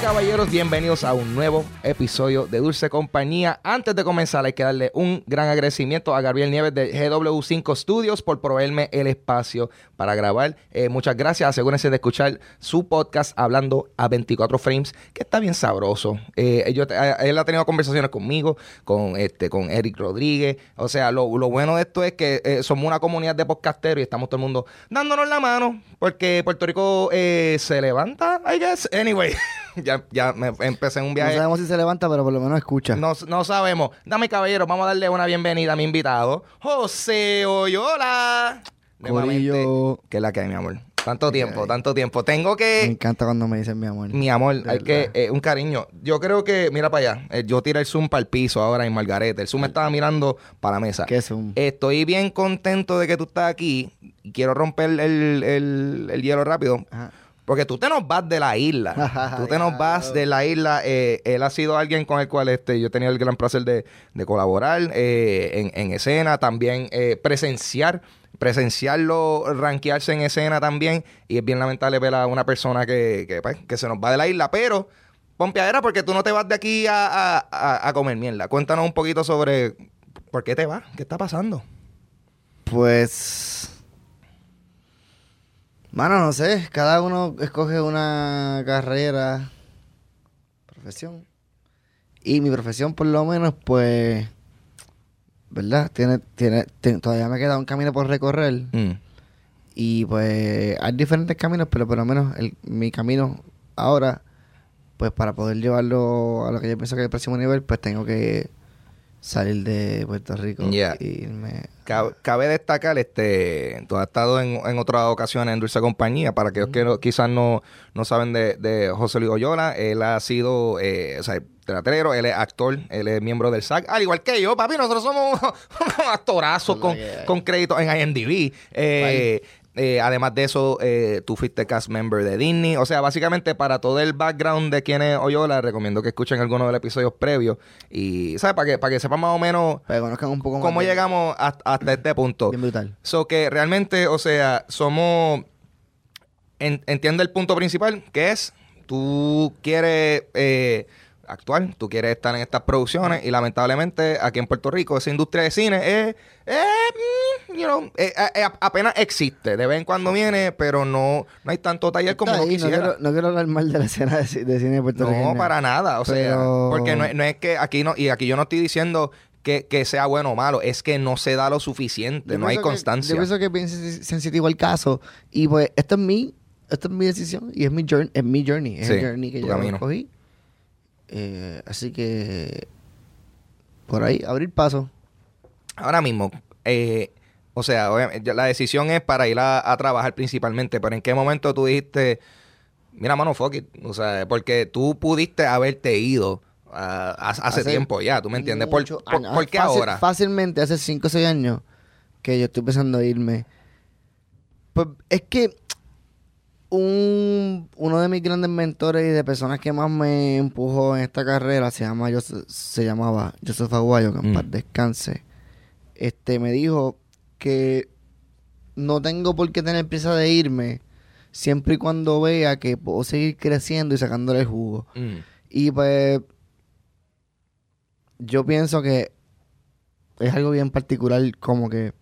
caballeros, bienvenidos a un nuevo episodio de Dulce Compañía. Antes de comenzar, hay que darle un gran agradecimiento a Gabriel Nieves de GW5 Studios por proveerme el espacio para grabar. Eh, muchas gracias. Asegúrense de escuchar su podcast hablando a 24 frames, que está bien sabroso. Eh, eh, él ha tenido conversaciones conmigo, con este, con Eric Rodríguez. O sea, lo, bueno de esto es que somos una comunidad de podcasteros y estamos todo el mundo dándonos la mano, porque Puerto Rico se levanta, I guess. Anyway, ya, ya me empecé un No viaje. sabemos si se levanta, pero por lo menos escucha. No, no sabemos. Dame caballero, vamos a darle una bienvenida a mi invitado, José Oyola. Nuevamente, que es la que hay, mi amor. Tanto tiempo, tanto tiempo. Tengo Me que, encanta cuando me dicen mi amor. mi amor, hay que, eh, un cariño. Yo creo que, mira para allá, eh, yo tiré el zoom para el piso ahora en Margarete. El zoom me estaba mirando para la mesa. ¿Qué un? Estoy bien contento de que tú estás aquí. Quiero romper el, el- el hielo rápido. Ajá. Porque tú te nos vas de la isla. tú te nos vas de la isla. Eh, él ha sido alguien con el cual este, yo he tenido el gran placer de, de colaborar eh, en, en escena, también eh, presenciar, presenciarlo, rankearse en escena también. Y es bien lamentable ver a una persona que, que, pues, que se nos va de la isla, pero pompeadera porque tú no te vas de aquí a, a- a- a comer mierda. Cuéntanos un poquito sobre por qué te vas, qué está pasando. Pues. Mano, no sé. Cada uno escoge una carrera, profesión. Y mi profesión, por lo menos, pues. ¿Verdad? Tiene, tiene, todavía me queda un camino por recorrer. Mm. Y pues hay diferentes caminos, pero por lo menos el, mi camino ahora, pues para poder llevarlo a lo que yo pienso que es el próximo nivel, pues tengo que salir de Puerto Rico Yeah. e irme. Cabe, cabe destacar, este, tú has estado en, en otras ocasiones en Dulce Compañía, para aquellos que no- quizás no, no saben de, de José Luis Oyola, él ha sido, eh, o sea, teatrero, él es actor, él es miembro del SAC, al igual que yo, papi, nosotros somos unos actorazos con, con créditos en IMDb. Eh, eh, además de eso, eh, tú fuiste cast member de Disney. O sea, básicamente para todo el background de quién es Oyola, recomiendo que escuchen algunos de los episodios previos. Y, ¿sabes? Para que, para que sepan más o menos Para que conozcan un poco más. cómo de- llegamos hasta, hasta este punto. Bien brutal. So que realmente, o sea, somos. en- entiende el punto principal, que es tú quieres eh, actuar, tú quieres estar en estas producciones y lamentablemente aquí en Puerto Rico esa industria de cine es, eh, mm, you know, eh, eh, eh, apenas existe, de vez en cuando viene, pero no, no hay tanto taller como ahí, no, quisiera. quiero, no quiero hablar mal de la escena de, ci- de cine de Puerto Rico. No, para nada. O sea, porque no, es- no es que aquí no, y aquí yo no estoy diciendo que, que sea bueno o malo, es que no se da lo suficiente, Yo no hay pienso que- constancia. yo pienso que es bien sen- sensitivo el caso. Y pues, esto es mi, esto es mi decisión y es mi journey, es mi journey, es Sí, el journey que yo camino. escogí. Eh, así que por ahí, abrir paso. Ahora mismo, eh, o sea, obviamente, la decisión es para ir a, a trabajar principalmente, pero ¿en qué momento tú dijiste, mira, mano, fuck it? O sea, porque tú pudiste haberte ido ah, hace, tiempo ya, ¿tú me entiendes? ¿Por, por qué Fácil- ahora? Fácilmente, hace 5 o 6 años que yo estoy pensando en irme. Pues es que un, uno de mis grandes mentores y de personas que más me empujó en esta carrera se llama Joseph- se llamaba Joseph Aguayo, que en Mm. paz descanse. Este me dijo que no tengo por qué tener prisa de irme siempre y cuando vea que puedo seguir creciendo y sacándole el jugo. Mm, Y pues yo pienso que es algo bien particular, como que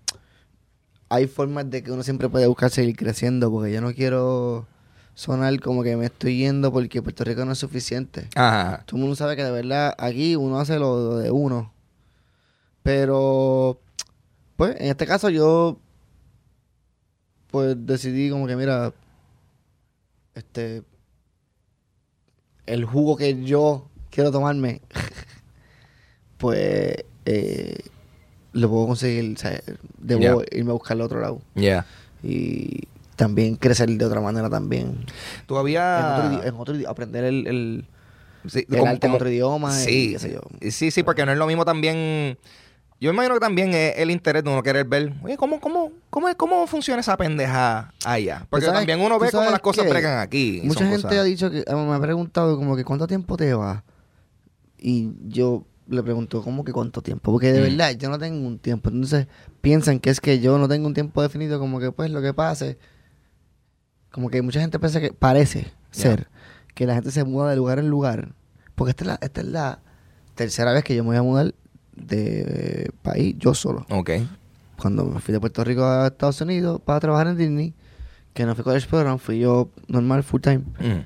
hay formas de que uno siempre puede buscar seguir creciendo, porque yo no quiero sonar como que me estoy yendo porque Puerto Rico no es suficiente. Ajá. Todo el mundo sabe que de verdad aquí uno hace lo, lo de uno. Pero, pues, en este caso yo, pues, decidí como que, mira, este, el jugo que yo quiero tomarme, pues, eh, lo puedo conseguir, o sea, debo irme a buscarlo a otro lado. Yeah. Y también crecer de otra manera también. Tú En otro, en otro aprender el, el, Sí, el como- arte en como- otro idioma. y Sí, qué sé yo. sí, sí, porque no es lo mismo también. Yo imagino que también es el interés de uno querer ver, oye, ¿cómo, cómo, cómo, cómo funciona esa pendeja allá? Porque ¿sabes- también uno ve cómo las cosas bregan aquí. y Mucha gente cosas- ha dicho que eh, me ha preguntado como que cuánto tiempo te va. Y yo le pregunto, ¿cómo que cuánto tiempo? Porque de Mm. verdad yo no tengo un tiempo. Entonces piensan que es que yo no tengo un tiempo definido, como que pues lo que pase. Como que mucha gente piensa que parece ser que la gente se muda de lugar en lugar. Porque esta es la, esta es la tercera vez que yo me voy a mudar de país yo solo. Ok. Cuando me fui de Puerto Rico a Estados Unidos para trabajar en Disney, que no fui college program, fui yo normal, full time. Mm.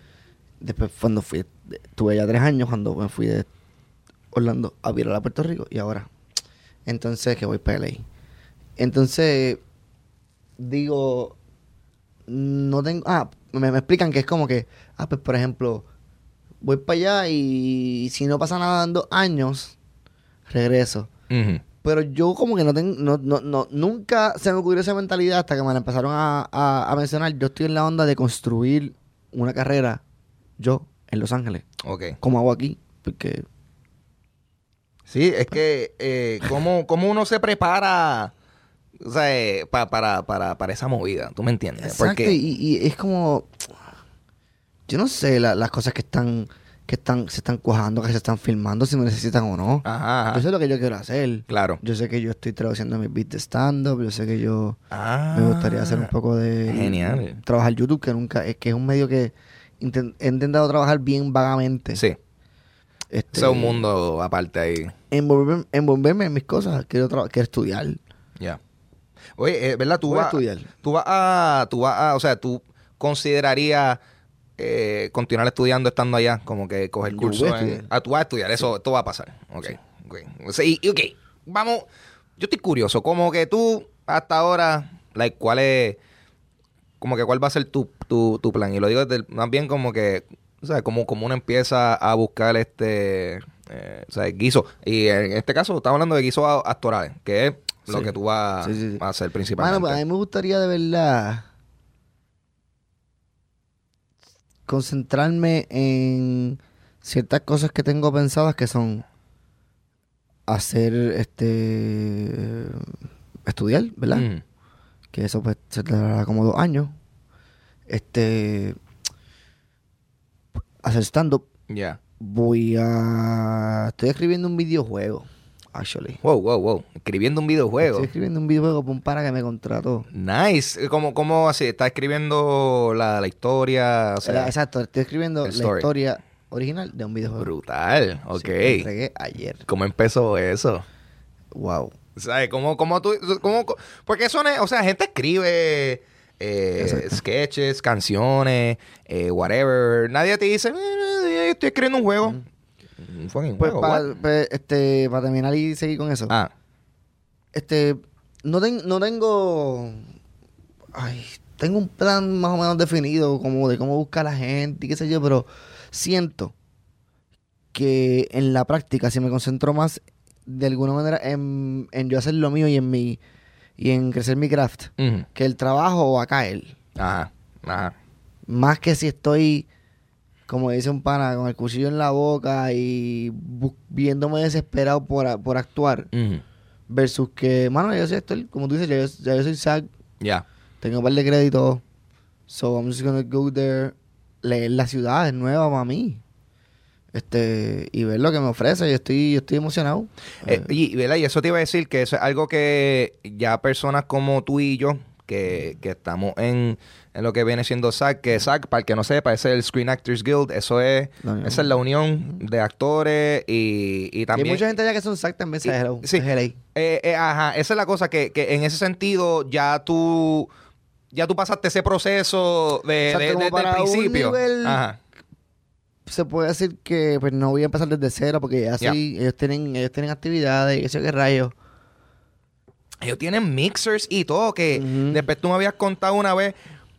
Después cuando fui, tuve ya tres años cuando me fui de Orlando a virar a Puerto Rico y ahora. Entonces que voy para LA. Entonces, digo, no tengo... Ah, me, me explican que es como que, ah, pues por ejemplo, voy para allá y si no pasa nada en dos años, regreso. Pero yo como que no tengo, no, no, no, nunca se me ocurrió esa mentalidad hasta que me la empezaron a, a, a mencionar. Yo estoy en la onda de construir una carrera, yo, en Los Ángeles. Ok. Como hago aquí, porque... Sí, es que eh, ¿cómo, cómo uno se prepara o sea, eh, pa- para, para, para esa movida, ¿tú me entiendes? Exacto, Porque, y, y es como... Yo no sé la- las cosas que están, que están, se están cuajando, que se están filmando, si me necesitan o no. Ajá, ajá. Yo sé lo que yo quiero hacer. Claro. Yo sé que yo estoy traduciendo mis beats de stand-up, yo sé que yo... Ah, Me gustaría hacer un poco de... Genial. Trabajar YouTube, que nunca... Es que es un medio que he intentado trabajar bien vagamente. Sí, Este, es un mundo aparte ahí. Envolverme, envolverme en mis cosas. Quiero, quiero estudiar. Ya. Oye, eh, ¿verdad? Tú Voy a vas, estudiar. tú vas a, tú vas a, o sea, tú considerarías eh, continuar estudiando estando allá, como que coger Yo a en-. Ah, tú vas a estudiar, eso, esto va a pasar. Ok, ok. O sea, y, y ok, vamos, yo estoy curioso, como que tú hasta ahora, like, ¿cuál es, como que cuál va a ser tu, tu, tu plan? Y lo digo desde más bien como que, o sea, como, como uno empieza a buscar este, eh, o sea, guiso. Y en este caso estamos hablando de guisos actorales, que es lo que tú vas Sí, sí, sí. a hacer principalmente. Mano, pues a mí me gustaría de verdad concentrarme en ciertas cosas que tengo pensadas que son hacer este estudiar, ¿verdad? Mm. Que eso pues se tardará como dos años. Este hacer stand-up. Ya. Voy a estoy escribiendo un videojuego, actually. Wow, wow, wow. Escribiendo un videojuego. Estoy escribiendo un videojuego para un para que me contrató. Nice. ¿Cómo, cómo así? ¿Estás escribiendo la, la historia? O sea, Era- Exacto, estoy escribiendo la historia original de un videojuego. brutal. Ok. Sí, lo entregué ayer. ¿Cómo empezó eso? Wow. ¿Sabes? ¿Cómo, cómo tú...? Cómo, porque eso no es... O sea, gente escribe eh, sketches, canciones, eh, whatever. Nadie te dice, "Eh, estoy escribiendo un juego. Un fucking Pues juego, para what? este, pa terminar y seguir con eso. Ah, Este, no, ten- no tengo. Ay, tengo un plan más o menos definido como de cómo buscar a la gente y qué sé yo, pero siento que en la práctica, si me concentro más de alguna manera en, en yo hacer lo mío y en mi y en crecer mi craft, que el trabajo va a caer. ajá, ajá. Más que si estoy, como dice un pana, con el cuchillo en la boca y viéndome desesperado por, por actuar. Versus que, mano, yo soy actor, como tú dices, ya yo, ya yo soy SAG, Ya. tengo un par de créditos. So I'm just gonna go there, leer la ciudad, es nueva para mí. Este, y ver lo que me ofrece, yo estoy, yo estoy emocionado. Eh, y, y, ¿verdad? y eso te iba a decir que eso es algo que ya personas como tú y yo, que, que estamos en, en lo que viene siendo SAG, que SAG, para el que no sepa, es el Screen Actors Guild, eso es, esa es la unión de actores y, y Y también... hay mucha gente allá que son SAG también, Y- hello, sí. Eh, eh, ajá, esa es la cosa que, que en ese sentido ya tú ya tú pasaste ese proceso de, Exacto, de- un principio. nivel- Ajá. Se puede decir que pues no voy a empezar desde cero porque ya Ya. sí, ellos tienen, ellos tienen actividades y qué sé qué rayos. Ellos tienen mixers y todo, que después tú me habías contado una vez.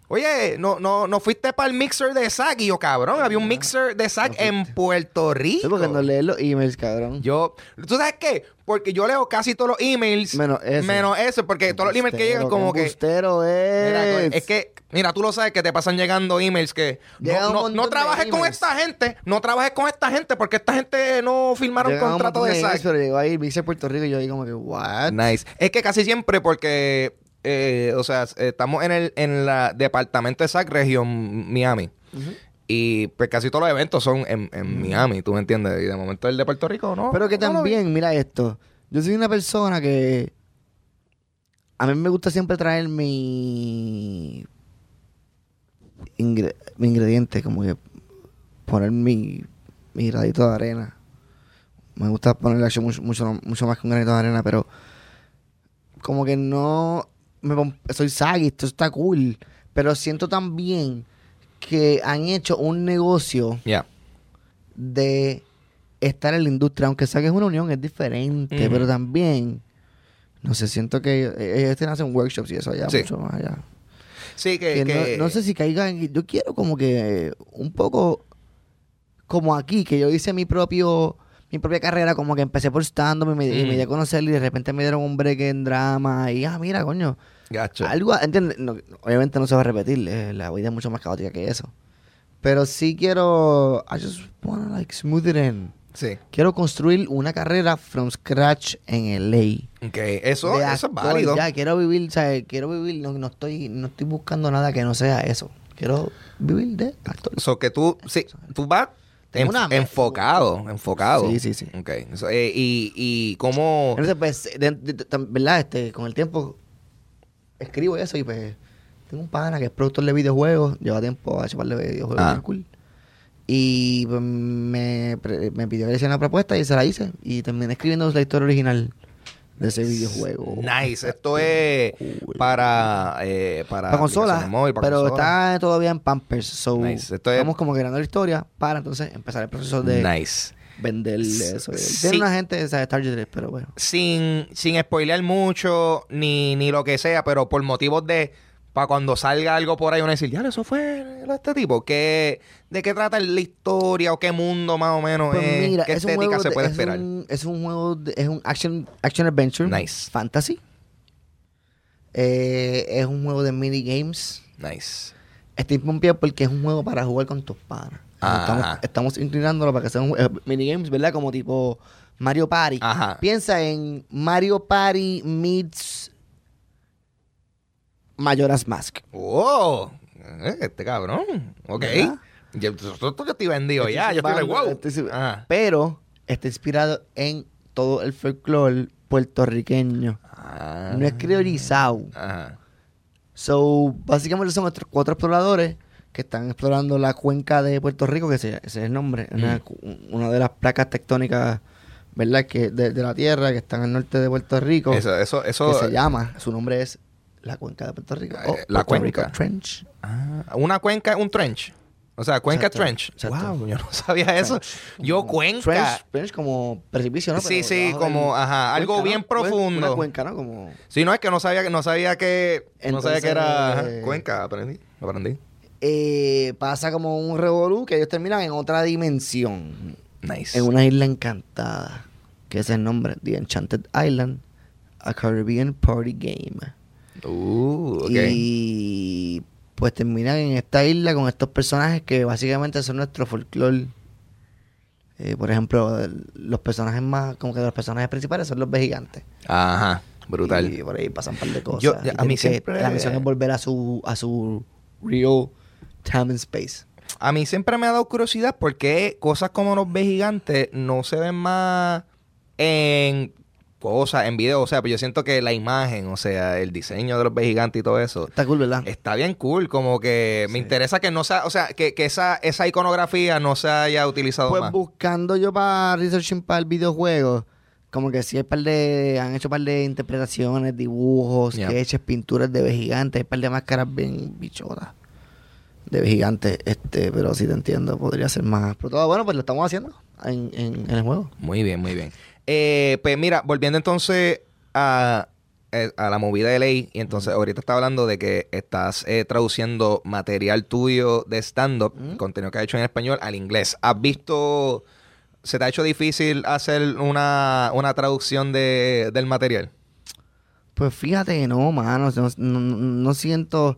Oye, no, no, no fuiste para el mixer de SAC. Y yo, cabrón, había un mixer de No en Puerto Rico. Sí, porque no lees los emails, cabrón. Yo, ¿tú sabes qué? Porque yo leo casi todos los emails. Menos ese. Menos ese, porque todos los emails que llegan como que... Embustero Mira, es. es que, mira, tú lo sabes que te pasan llegando emails que no, un no, no de trabajes con esta gente, no trabajes con esta gente porque esta gente no firmaron Llegan un contrato montón de emails, SAC. Pero llegó ahí Mixer Puerto Rico y yo ahí como que, what? Nice. Es que casi siempre porque, eh, o sea, estamos en el en la departamento de SAC región Miami. Y pues casi todos los eventos son en, en Miami, ¿tú me entiendes? Y de momento el de Puerto Rico, ¿no? Pero que también, mira esto. Yo soy una persona que. A mí me gusta siempre traer mi. ingre- mi ingrediente, como que. poner mi, mi granito de arena. Me gusta ponerle mucho, mucho, mucho más que un granito de arena, pero como que no me soy saggy, esto está cool, pero siento también que han hecho un negocio de estar en la industria, aunque sea que es una unión, es diferente, Ujú. pero también, no sé, siento que eh, ellos te hacen workshops y eso allá, Sí. mucho más allá. Sí, que, Que que- no, no sé si caiga en... Yo quiero como que un poco como aquí, que yo hice mi propio mi propia carrera, como que empecé por stand-up y me, y me Mm. di a conocer y de repente me dieron un break en drama y, ah, mira, coño, Gacho. algo, ¿entiendes? No, obviamente no se va a repetir, eh, la vida es mucho más caótica que eso. Pero sí quiero, I just wanna like smooth it in. Sí. Quiero construir una carrera from scratch en LA. Ok, eso, De eso es válido. Ya, quiero vivir, ¿sabes? Quiero vivir, no, no estoy, no estoy buscando nada que no sea eso. Quiero vivir de actor. So que tú, sí, tú vas enf- una enfocado, enfocado. Sí, sí, sí. Ok. So, eh, y, y cómo... Entonces, pues, de- de- de- tam- ¿verdad? Este, con el tiempo escribo eso y pues tengo un pana que es productor de videojuegos, lleva tiempo a chuparle videojuegos Ah. cool. Y pues, me, pre- me pidió que le hiciera una propuesta y se la hice. Y terminé escribiendo la historia original de ese videojuego. Nice. Esto es Cool. para, eh, para, Para pero consola. está todavía en Pampers. So, Nice. Esto es- estamos como creando la historia para entonces empezar el proceso de Nice. Vender eso. Sí. Tiene una gente de Target, pero bueno. Sin, sin spoilear mucho, ni, ni lo que sea, pero por motivos de... Para cuando salga algo por ahí, uno decir, ya, eso fue este tipo. ¿Qué, ¿De qué trata la historia o qué mundo más o menos Pues es? mira, ¿Qué es un estética juego se de- puede es esperar? un- es un juego, de- es un action, action adventure. Nice. Fantasy. Eh, es un juego de minigames. Nice. Estoy pompeado porque es un juego para jugar con tus panas. Estamos, estamos inclinándolo para que sea un eh, minigames, ¿verdad? Como tipo Mario Party. Ajá. Piensa en Mario Party meets Majora's Mask. ¡Oh! Eh, Este cabrón. Ok. Yo, yo, yo estoy vendido Estoy ya. Yo estoy like, wow. estoy. Pero está inspirado en todo el folclore puertorriqueño. Ah. No es criorizado. Ajá. So, básicamente son otros cuatro exploradores que están explorando la cuenca de Puerto Rico, que ese, ese es el nombre, una, Mm. una de las placas tectónicas, ¿verdad? Que de, de la Tierra que están al norte de Puerto Rico, Eso, eso, que eso. se llama, su nombre es la cuenca de Puerto Rico. Eh, o la Puerto Rico cuenca. Trench. Ah, una cuenca es un trench. O sea, cuenca Exacto, trench. exacto. Wow, yo no sabía eso. Yo Como cuenca. Trench, trench como precipicio, ¿no? Sí, Pero sí, del- como, ajá, algo cuenca, bien ¿no? Cuen- profundo. Una cuenca, ¿no? Como... Sí, no es que no sabía que no sabía que no sabía que era cuenca, aprendí, aprendí. Eh, pasa como un revolú que ellos terminan en otra dimensión. Nice. En una isla encantada. Que es el nombre. The Enchanted Island. A Caribbean Party Game. Uh, ok. Y pues terminan en esta isla con estos personajes que básicamente son nuestro folclore. Eh, por ejemplo, los personajes más, como que los personajes principales son los gigantes. Ajá, brutal. Y por ahí pasan un par de cosas. Yo- a mí que- siempre- La misión es volver a su, a su real time and space. A mí siempre me ha dado curiosidad porque cosas como los ve gigantes no se ven más en cosas, en video. O sea, pero yo siento que la imagen, o sea, el diseño de los ve gigantes y todo eso, Está cool, ¿verdad? está bien cool. Como que me interesa que no sea, o sea, que, que esa, esa iconografía no se haya utilizado Pues más. buscando yo para researching para el videojuego, como que sí hay par de, han hecho par de interpretaciones, dibujos, Yeah. sketches, pinturas de gigantes, hay par de máscaras bien bichotas de gigantes, este, pero sí te entiendo, podría ser más. Pero todo bueno, pues lo estamos haciendo en, en, en el juego. Muy bien, muy bien. Eh, pues mira, volviendo entonces a, eh, a la movida de ley, y entonces ahorita está hablando de que estás eh, traduciendo material tuyo de stand-up, Mm. contenido que has hecho en español, al inglés. ¿Has visto, se te ha hecho difícil hacer una, una traducción de, del material? Pues fíjate que no, mano, no, no, no siento,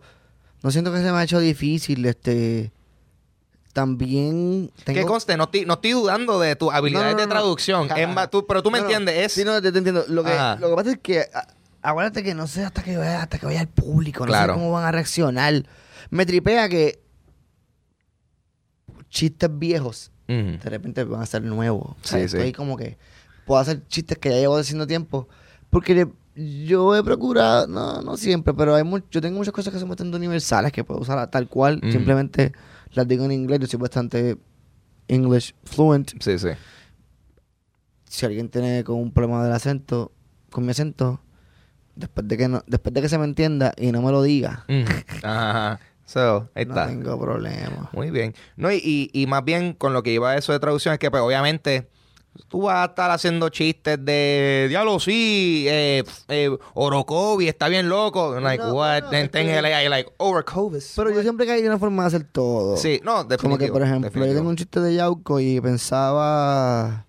no siento que se me ha hecho difícil, este, también Que tengo... conste, no estoy, no estoy dudando de tus habilidades No, no, de traducción, más, tú- pero tú me entiendes, es... Sí, no, te, te entiendo. Lo que, Ajá. lo que pasa es que, a- acuérdate que no sé hasta que vaya, hasta que vaya el público, no Claro. sé cómo van a reaccionar. Me tripea que chistes viejos de repente van a ser nuevos. Sí, O sea, sí. Estoy como que puedo hacer chistes que ya llevo haciendo tiempo. Porque yo he procurado, no, no siempre, pero hay mu- yo tengo muchas cosas que son bastante universales que puedo usar a tal cual. Mm. Simplemente las digo en inglés. Yo soy bastante English fluent. Sí, sí. Si alguien tiene con un problema del acento, con mi acento, después de que no, después de que se me entienda y no me lo diga, Mm. Ajá. So, ahí no está. tengo problema. Muy bien. No, y, y, y más bien con lo que iba a eso de traducción es que, pues, obviamente, tú vas a estar haciendo chistes de diablo, sí, eh, eh, Orocovi está bien loco. Like, No, what? no, LA, like, Orocovis. Pero yo siempre que hay una forma de hacer todo. Sí, no, definitivo. Como que, por ejemplo, yo tengo un chiste de Yauco y pensaba.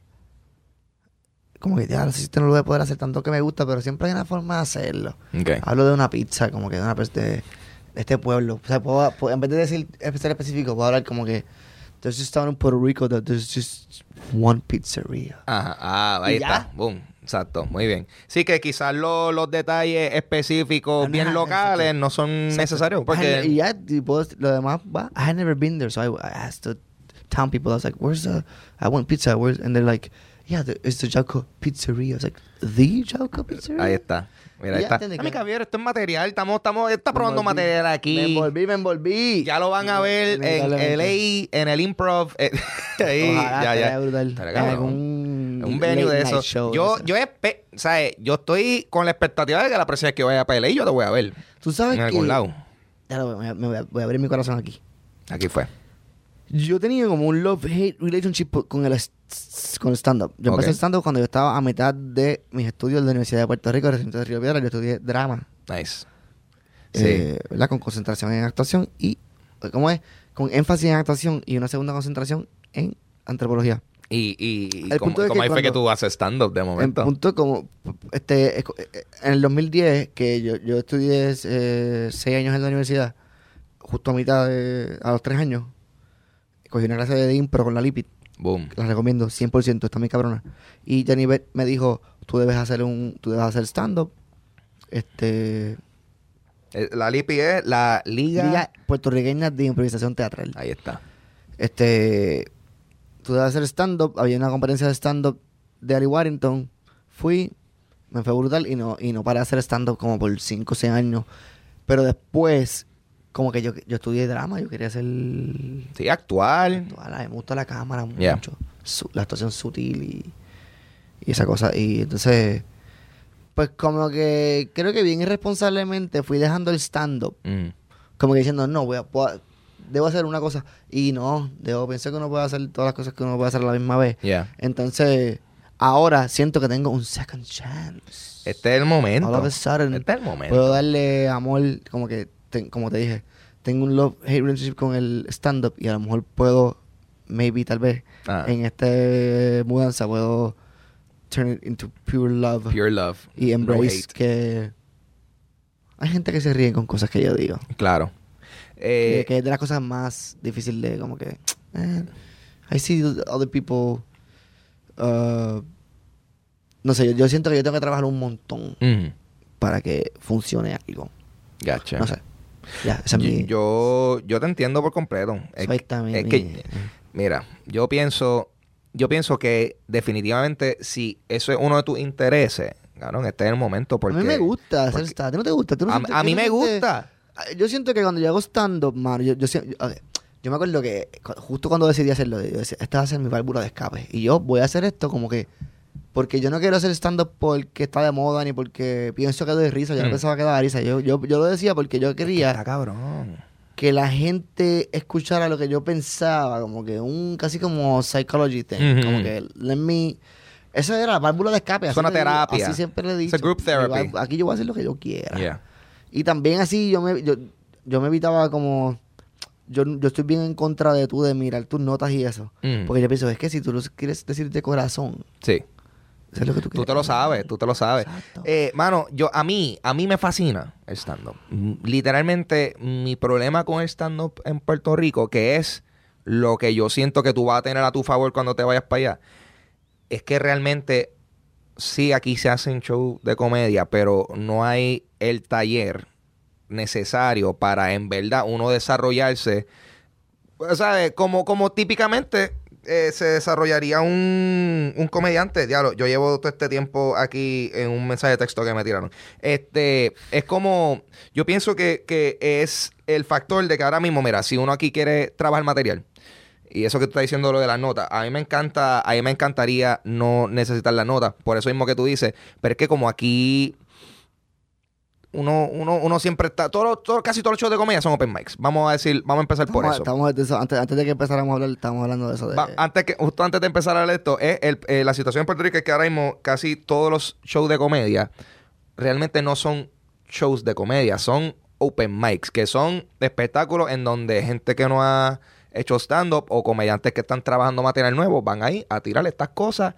Como que, ya, ese chiste no lo voy a poder hacer tanto que me gusta, pero siempre hay una forma de hacerlo. Hablo de una pizza, como que de una pizza de, de este pueblo. O sea, puedo, puedo- en vez de decir ser específico, puedo hablar como que. There's just down in Puerto Rico that there's just one pizzeria. Ajá, ah, ahí está. Boom. Exacto, muy bien. Sí, que quizás lo- los detalles específicos, Ajá, bien locales, exacto. no son necesarios. I- y Porque. ya, y puedo- lo demás va. I had never been there, so I, I asked the town people. I was like, "Where's the? I want pizza. Where's?" And they're like, "Yeah, the, it's the Jauco Pizzeria." I was like, "The Jauco Pizzeria." Ahí está. Mira, ahí está. entendí A mi caballero, esto es material. Estamos, estamos, está Me probando envolví. material aquí. Me envolví, me envolví. Ya lo van a ver en Inevitablemente. LA, en el improv. eh, ahí, Ojalá, ya, ya. brutal. Cabrón. algún Un venue de eso. show Yo, eso. yo, espe- ¿sabes? yo estoy con la expectativa de que la próxima vez que vaya a PLA yo te voy a ver. Tú sabes En que... algún lado. Ya lo voy a- me voy a, voy a abrir mi corazón aquí. Aquí fue. Yo tenía como un love-hate relationship con el, con el stand-up. Yo empecé el stand-up cuando yo estaba a mitad de mis estudios de la Universidad de Puerto Rico, recinto de Río Piedra. Yo estudié drama, Nice. Sí. eh, ¿verdad? Con concentración en actuación y, ¿cómo es? Con énfasis en actuación y una segunda concentración en antropología. y y, el ¿cómo, punto es cómo que ahí fue que tú haces stand-up de En momento? punto como, este, es co- eh, en el 2010, que yo, yo estudié eh, seis años en la universidad, justo a mitad de, a los tres años, cogí una clase de impro con la Lipid, Boom. la recomiendo 100%, está muy cabrona. Y Jenny Beth me dijo, tú debes hacer un, tú debes hacer stand-up, este, Eh, La LIPI es la Liga... Liga Puertorriqueña de Improvisación Teatral. Ahí está. Este, tú debes hacer stand-up. Había una conferencia de stand-up de Ari Warrington. Fui, me fue brutal y no, y no paré de hacer stand-up como por 5 o 6 años. Pero después, como que yo, yo estudié drama, yo quería hacer. Sí, actual. la- me gusta la cámara mucho. Su- la actuación sutil y, y esa cosa. Y entonces, pues como que creo que bien irresponsablemente fui dejando el stand-up Mm. como que diciendo, no, voy a, debo hacer una cosa. Y no, debo pensar que uno puede hacer todas las cosas que uno puede hacer a la misma vez. Yeah. Entonces, ahora siento que tengo un second chance. Este es el momento. All of a sudden, Este es el momento. Puedo darle amor, como que, como te dije, tengo un love-hate relationship con el stand-up y a lo mejor puedo, maybe, tal vez, Ah. en este mudanza puedo turn it into pure love Pure love. y embrace que hay gente que se ríe con cosas que yo digo. Claro. que, Eh, que es de las cosas más difíciles de como que eh, I see other people uh, no sé yo, yo siento que yo tengo que trabajar un montón mm, para que funcione algo Gotcha. no sé ya esa es mi yo, yo te entiendo por completo. Es, mi- es que, mira, yo pienso, yo pienso que definitivamente si eso es uno de tus intereses, cabrón, este es el momento porque... a mí me gusta hacer stand ¿A ti no te gusta? ¿Tú no A, sientes- a mí me sientes- gusta. yo siento que cuando yo hago stand-up mano yo, yo, yo, me acuerdo que justo cuando decidí hacerlo yo decía esta va a ser mi válvula de escape y yo voy a hacer esto como que porque yo no quiero hacer stand-up porque está de moda ni porque pienso que doy risa. Yo no Mm. pensaba que daba risa. Yo, yo, yo lo decía porque yo Está quería cabrón. que la gente escuchara lo que yo pensaba, como que un casi como psychology thing. Como que, let me. Esa era la válvula de escape. Es una digo- terapia. Así siempre le he dicho. It's a group therapy. Digo, Aquí yo voy a hacer lo que yo quiera. Yeah. Y también así yo me, yo, yo me evitaba como... Yo, yo estoy bien en contra de tú de mirar tus notas y eso. Mm. Porque yo pienso, es que si tú lo quieres decir de corazón, Sí. Eso es lo que tú te lo sabes, tú te lo sabes. Eh, mano, yo a mí, a mí me fascina el stand-up. Literalmente, mi problema con el stand-up en Puerto Rico, que es lo que yo siento que tú vas a tener a tu favor cuando te vayas para allá, es que realmente sí aquí se hacen shows de comedia, pero no hay el taller necesario para en verdad uno desarrollarse, ¿sabes? Como, como típicamente eh, se desarrollaría un, un comediante. Diablo, yo llevo todo este tiempo aquí en un mensaje de texto que me tiraron. Este, es como, yo pienso que, que es el factor de que ahora mismo, mira, si uno aquí quiere trabajar material, Y eso que tú estás diciendo lo de las notas, a mí me encanta, a mí me encantaría no necesitar las notas, por eso mismo que tú dices, pero es que como aquí uno, uno, uno siempre está, todo, todo- casi todos los shows de comedia son open mics. Vamos a decir, vamos a empezar por Estamos- eso. estamos de eso- antes, antes de que empezáramos a hablar, estábamos hablando de eso. De, Va- antes que, justo antes de empezar a hablar de esto, es el- eh, la situación en Puerto Rico es que ahora mismo casi todos los shows de comedia realmente no son shows de comedia, son open mics, que son espectáculos en donde gente que no ha hecho stand-up o comediantes que están trabajando material nuevo van ahí a tirar estas cosas.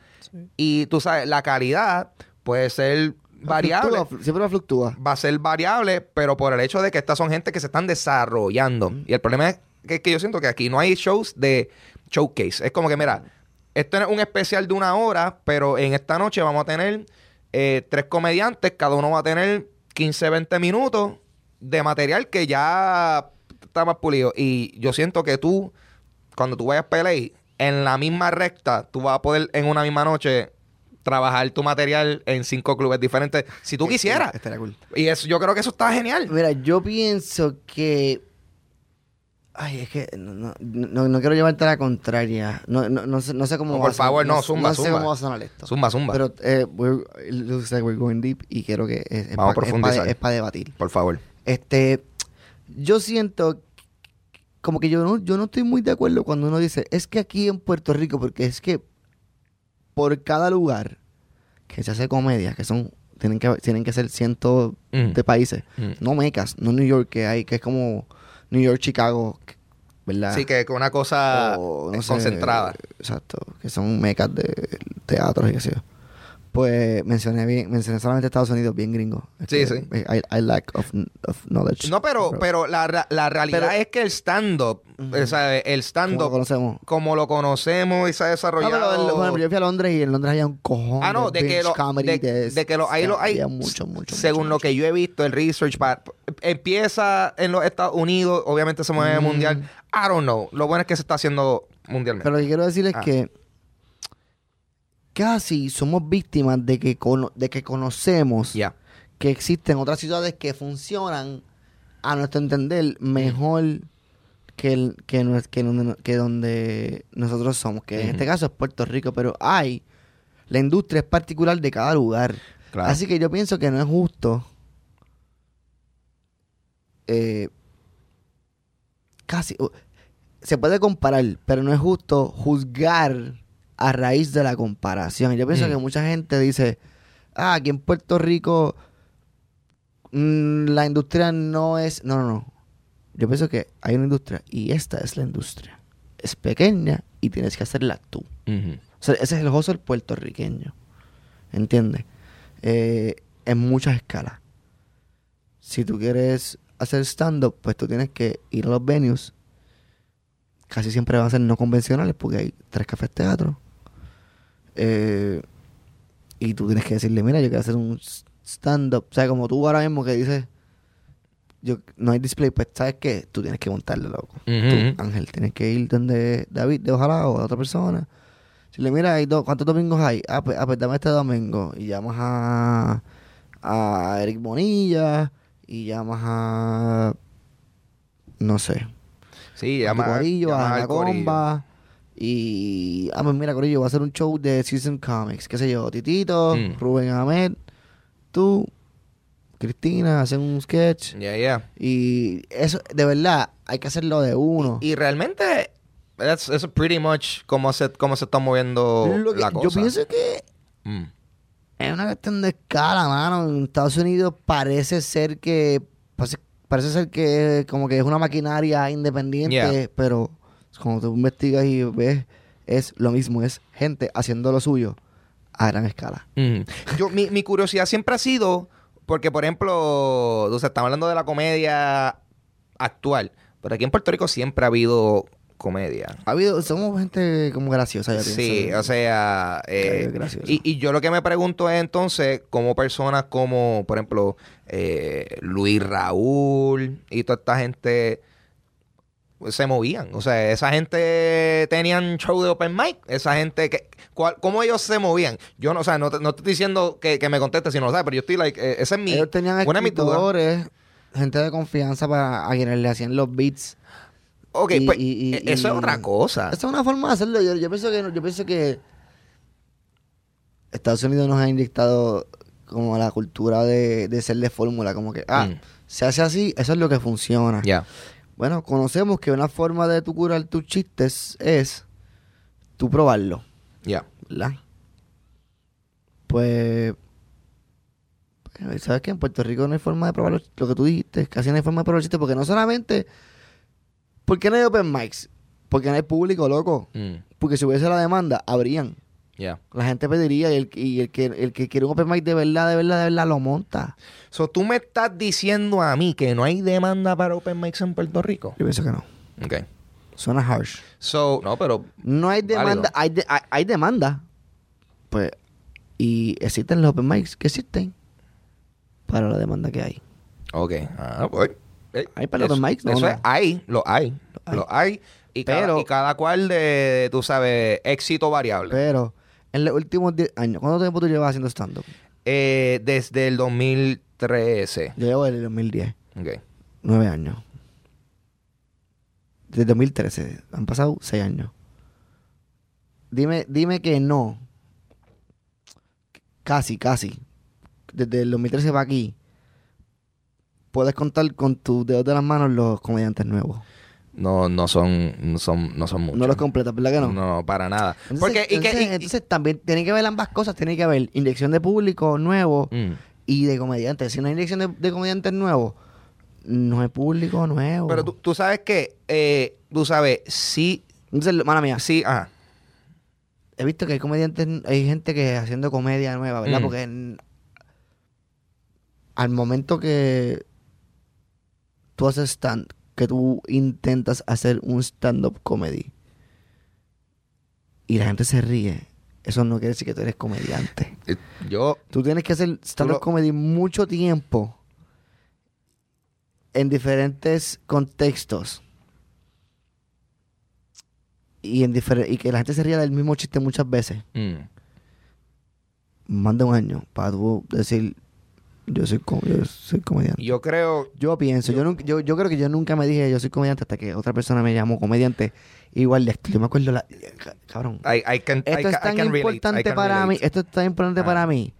Y tú sabes, la calidad puede ser variable Fluctúa, siempre fluctúa. va a ser variable, pero por el hecho de que estas son gente que se están desarrollando. Y el problema es que, que yo siento que aquí no hay shows de showcase. Es como que, mira, esto es un especial de una hora, pero en esta noche vamos a tener eh, tres comediantes, cada uno va a tener 15, 20 minutos de material que ya está más pulido. Y yo siento que tú, cuando tú vayas a pelear, en la misma recta, tú vas a poder en una misma noche trabajar tu material en cinco clubes diferentes si tú quisieras. Estaría cool. Y eso, yo creo que eso está genial. Mira, yo pienso que. Ay, es que no, no, no, quiero llevarte a la contraria. No, no, no, sé, no sé cómo No, va por a favor, no, no zumba, No sé cómo va a sonar esto. Zumba, zumba. Pero eh, we're- we're going deep y quiero que es, es Vamos a es profundizar. pa- es para debatir. Por favor. Este, yo siento como que yo no, yo no estoy muy de acuerdo cuando uno dice, es que aquí en Puerto Rico, porque es que por cada lugar que se hace comedia, que son, tienen que, tienen que ser cientos Mm. de países, Mm. no mecas, no New York que hay, que es como New York, Chicago, ¿verdad? Sí, que con una cosa O, no sé, concentrada. Exacto, que son mecas de teatros y qué sé yo. Pues mencioné bien, mencioné solamente Estados Unidos, bien gringo. Sí, Este, sí. I, I lack of, of knowledge. No, pero, pero la, la realidad Pero- es que el stand-up, o sea, el ¿Cómo lo stand-up, conocemos? como lo conocemos y se ha No, desarrollado. pero, el- bueno, yo fui a Londres y en Londres había un cojón Ah, no, de que lo, comedy de, de que lo, ahí lo hay. mucho, mucho, Según mucho, lo mucho. que yo he visto, el research pa- empieza en los Estados Unidos, obviamente se mueve Mm. mundial. I don't know. Lo bueno es que se está haciendo mundialmente. Pero lo que quiero decir es Ah. que casi somos víctimas de que, cono- de que conocemos que existen otras ciudades que funcionan, a nuestro entender, mejor que, el, que, nues- que, donde, que donde nosotros somos. Que en este caso es Puerto Rico, pero hay. La industria es particular de cada lugar. Claro. Así que yo pienso que no es justo. eh, casi. uh, se puede comparar, pero no es justo juzgar a raíz de la comparación. Yo pienso Mm. que mucha gente dice: Ah, aquí en Puerto Rico mm, la industria no es. No, no, no. Yo pienso que hay una industria y esta es la industria. Es pequeña y tienes que hacerla tú. Ujú. O sea, ese es el hustle puertorriqueño. ¿Entiendes? Eh, en muchas escalas. Si tú quieres hacer stand-up, pues tú tienes que ir a los venues. Casi siempre van a ser no convencionales porque hay tres cafés teatro. Eh, y tú tienes que decirle, mira, yo quiero hacer un stand-up. O sea, como tú ahora mismo que dices, yo, no hay display, pues sabes que tú tienes que montarle, loco. Tú, Ángel, tienes que ir donde David de Ojalá o a otra persona. Si le mira, hay dos, ¿cuántos domingos hay? Ah, pues, ah, pues dame este domingo. Y llamas a, a Eric Bonilla y llamas a. No sé. Sí, a tu llama, a la corillo. comba. Y. Ah, pues mira, Corillo, voy a hacer un show de Season Comics. ¿Qué sé yo? Titito, Mm. Rubén Ahmed, tú, Cristina, hacen un sketch. Ya, ya. Y eso, de verdad, hay que hacerlo de uno. Y realmente, that's- eso es pretty much cómo se, cómo se está moviendo que- la cosa. yo pienso que Mm. es una cuestión de escala, mano. En Estados Unidos parece ser que. Parece, parece ser que como que es una maquinaria independiente, Yeah. pero como tú investigas y ves, es lo mismo, es gente haciendo lo suyo a gran escala. Ujú. Yo, mi, mi curiosidad siempre ha sido, porque por ejemplo, o sea, estamos hablando de la comedia actual, pero aquí en Puerto Rico siempre ha habido comedia. Ha habido, somos gente como graciosa, yo Sí, pienso. o sea, eh, y, y yo lo que me pregunto es entonces, como personas como, por ejemplo, eh, Luis Raúl y toda esta gente se movían. O sea, esa gente tenían show de open mic. Esa gente, que, cuál- ¿cómo ellos se movían? Yo no, o sea, no te, no estoy diciendo que, que me conteste si no lo sabes, pero yo estoy like, eh, esa es mi... Ellos tenían escritores, gente de confianza para a quienes le hacían los beats Ok, Y- pues y- y- eh, eso es otra cosa. Esa es una forma de hacerlo. Yo, yo pienso que yo pienso que Estados Unidos nos ha inyectado como la cultura de, de ser de fórmula, como que ah, Mm. se hace así, eso es lo que funciona. Ya. Bueno, conocemos que una forma de tu curar tus chistes es tú probarlo, Ya. ¿verdad? Pues pues, ¿sabes qué? En Puerto Rico no hay forma de probar lo, lo que tú dijiste, casi no hay forma de probar los chistes porque no solamente ¿Por qué no hay open mics? Porque no hay público, loco. Mm. Porque si hubiese la demanda, habrían. Ya. La gente pediría y el, y el que el que quiere un open mic de verdad, de verdad, de verdad, lo monta. So, tú me estás diciendo a mí que no hay demanda para open mics en Puerto Rico. Yo pienso que no. Ok. Suena harsh. So, no, pero No hay demanda, hay, de- hay, hay demanda. Pues, y existen los open mics que existen para la demanda que hay. Ok. Ah, pues. eh, ¿Hay para los open mics? No, eso es, hay, lo hay. hay. Lo hay. Y, cada, Pero- y cada cual de, tú sabes, éxito variable. Pero en los últimos 10 años, ¿cuánto tiempo tú llevas haciendo stand-up? Eh, desde el 2013. Yo llevo desde el 2010, Ok. 9 años. Desde 2013, han pasado 6 años. Dime, dime que no. Casi, casi. Desde el 2013 para aquí, puedes contar con tus dedos de las manos los comediantes nuevos. No, no son, no son, no son muchos. No los completas, ¿verdad que no? No, para nada. Entonces, Porque, y que- entonces, y- y- entonces también tiene que ver ambas cosas. Tiene que haber inyección de público nuevo Mm. y de comediantes. Si no hay inyección de, de comediantes nuevos, no hay público nuevo. Pero tú, tú sabes que, eh, tú sabes, sí, Entonces, mala mía, sí, ajá. he visto que hay comediantes, hay gente que haciendo comedia nueva, ¿verdad? Mm. Porque en- al momento que tú haces stand, que tú intentas hacer un stand-up comedy y la gente se ríe, eso no quiere decir que tú eres comediante. Eh, Yo, Tú tienes que hacer stand-up comedy mucho tiempo en diferentes contextos. Y, en difer- y que la gente se ría del mismo chiste muchas veces. mm, Más de un año para tú decir, yo soy, yo soy comediante. yo creo, Yo pienso, yo, nunca, yo, yo creo que yo nunca me dije yo soy comediante hasta que otra persona me llamó comediante. Igual de esto. Yo me acuerdo, la, ca- cabrón. I, I can, I Esto es tan relate, importante para mí, esto es tan importante Ah. para mí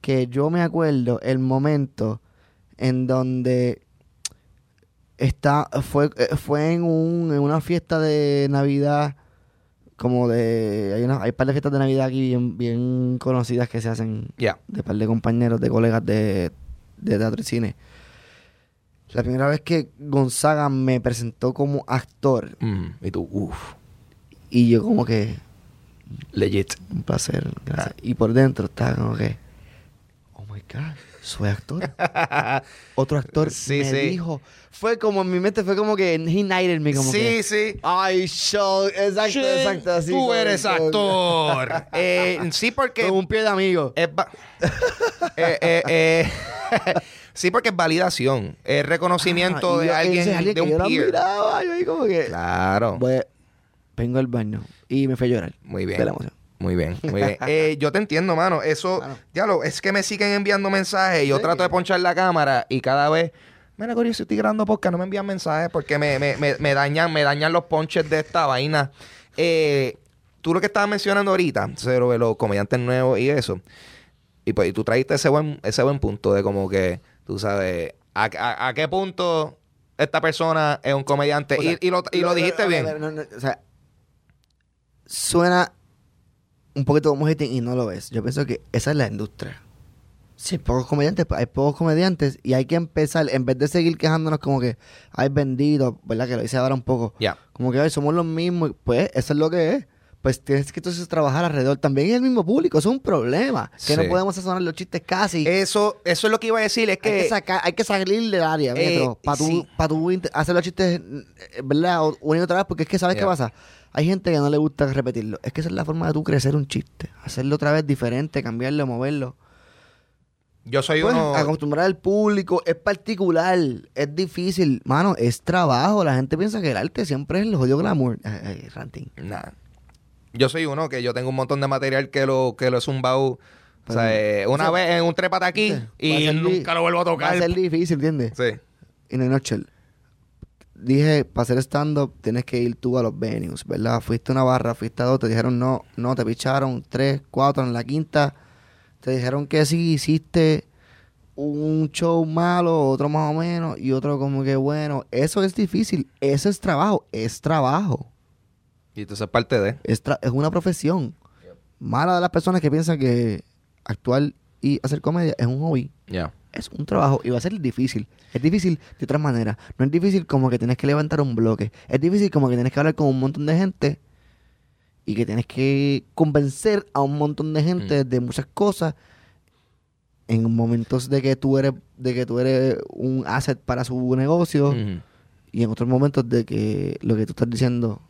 que yo me acuerdo el momento en donde está fue eh, fue en un en una fiesta de Navidad como de hay una hay un par de fiestas de Navidad aquí bien bien conocidas que se hacen Ya. de par de compañeros, de colegas de, de teatro y cine. La primera vez que Gonzaga me presentó como actor Mm, y tú, uff, y yo como que legit. un placer, gracias. Ah. Y por dentro estaba como que, oh my God, soy actor. Otro actor Sí, me sí. dijo, fue como en mi mente, fue como que he knighted me, como sí, que, sí. ay, show, exacto, Sí, exacto, así. Tú eres actor. Eh, sí, porque Con un pie de amigo. es va- eh, eh, sí, porque es validación. Es reconocimiento Ah, de yo- alguien, ese es alguien de yo un peer. yo ahí como que, Claro. pues, vengo al baño y me fui a llorar. Muy De la bien. emoción. Muy bien, muy bien. Eh, yo te entiendo, mano. Eso, Mano. ya lo, es que me siguen enviando mensajes. y Yo trato de ponchar la cámara y cada vez, mira, Corio, si estoy grabando podcast, no me envían mensajes porque me, me, me, me dañan, me dañan los ponches de esta vaina. Eh, tú lo que estabas mencionando ahorita, sobre los comediantes nuevos y eso. Y pues y tú trajiste ese buen, ese buen punto de como que, tú sabes, a, a- a qué punto esta persona es un comediante. O sea, y, y lo, y lo dijiste bien. no, no, o sea, suena un poquito como hating y no lo es. Yo pienso que esa es la industria. Si hay pocos comediantes, pues hay pocos comediantes y hay que empezar, en vez de seguir quejándonos como que hay vendido, ¿verdad? Que lo hice ahora un poco. Ya. Como que "Ay, somos los mismos, pues eso es lo que es. Pues tienes que entonces trabajar alrededor. También es el mismo público, eso es un problema. Que no Sí. podemos sazonar los chistes casi. Eso, eso es lo que iba a decir. Es hay, que que. sacar, hay que salir del área, Eh, para tú, sí. pa tú hacer los chistes, eh, ¿verdad? Una y otra vez, porque es que, ¿sabes Yeah. qué pasa? Hay gente que no le gusta repetirlo. Es que esa es la forma de tú crecer un chiste. Hacerlo otra vez diferente, cambiarlo, moverlo. Yo soy Pues, uno. acostumbrar al público es particular, es difícil. Mano, es trabajo. La gente piensa que el arte siempre es el jodido glamour. Ay, ay, ranting. Nah. Yo soy uno que yo tengo un montón de material que lo, que lo he zumbado. O sea, Pero- eh, una o sea, vez en un trepata aquí Va y nunca lo vuelvo a Va a tocar. ser difícil, ¿entiendes? Sí. En el nutshell. Dije, para hacer stand-up tienes que ir tú a los venues, ¿verdad? Fuiste a una barra, fuiste a dos, te dijeron no, no, te picharon tres, cuatro, en la quinta te dijeron que sí, hiciste un show malo, otro más o menos, y otro como que bueno. Eso es difícil, eso es trabajo, es trabajo. Y entonces es parte de... Es una profesión. Mala de las personas que piensan que actuar y hacer comedia es un hobby. Ya. Es un trabajo y va a ser difícil. Es difícil de otras maneras. No es difícil como que tienes que levantar un bloque. Es difícil como que tienes que hablar con un montón de gente y que tienes que convencer a un montón de gente de muchas cosas en momentos de que tú eres de que tú eres un asset para su negocio y en otros momentos de que lo que tú estás diciendo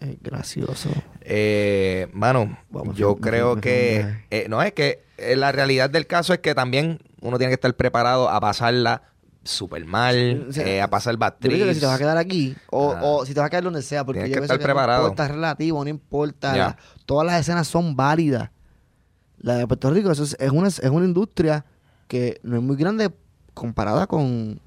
es gracioso. Eh, mano, Vamos, yo creo que... eh, no, es que eh, la realidad del caso es que también uno tiene que estar preparado a pasarla súper mal, O sea, eh, a pasar Yo batriz. creo que si te vas a quedar aquí o, Ah. o si te vas a quedar donde sea, porque yo que estar que preparado. no importa, es relativo, no importa. La- todas las escenas son válidas. La de Puerto Rico eso es, es una, es una industria que no es muy grande comparada con,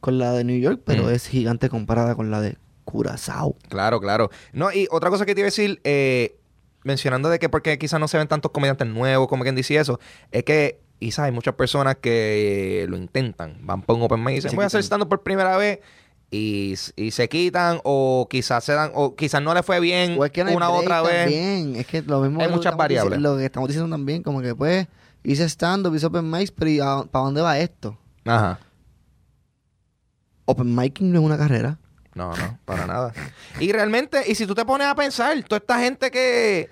con la de New York, pero Mm. es gigante comparada con la de Curazao. Claro, claro. No, y otra cosa que te iba a decir, eh, mencionando de que porque quizás no se ven tantos comediantes nuevos, como quien dice eso, es que quizás hay muchas personas que lo intentan, van por un open mic y dicen, Se voy a hacer stand por primera vez y, y se quitan o quizás se dan, o quizás no le fue bien O es que no hay una otra vez. Es que lo mismo Hay muchas variables. lo que estamos diciendo también, como que pues hice stand-up, hice open mics, pero ¿y a- ¿para dónde va esto? Ajá. Open micing no es una carrera. No, no, para nada. Y realmente, y si tú te pones a pensar, toda esta gente que,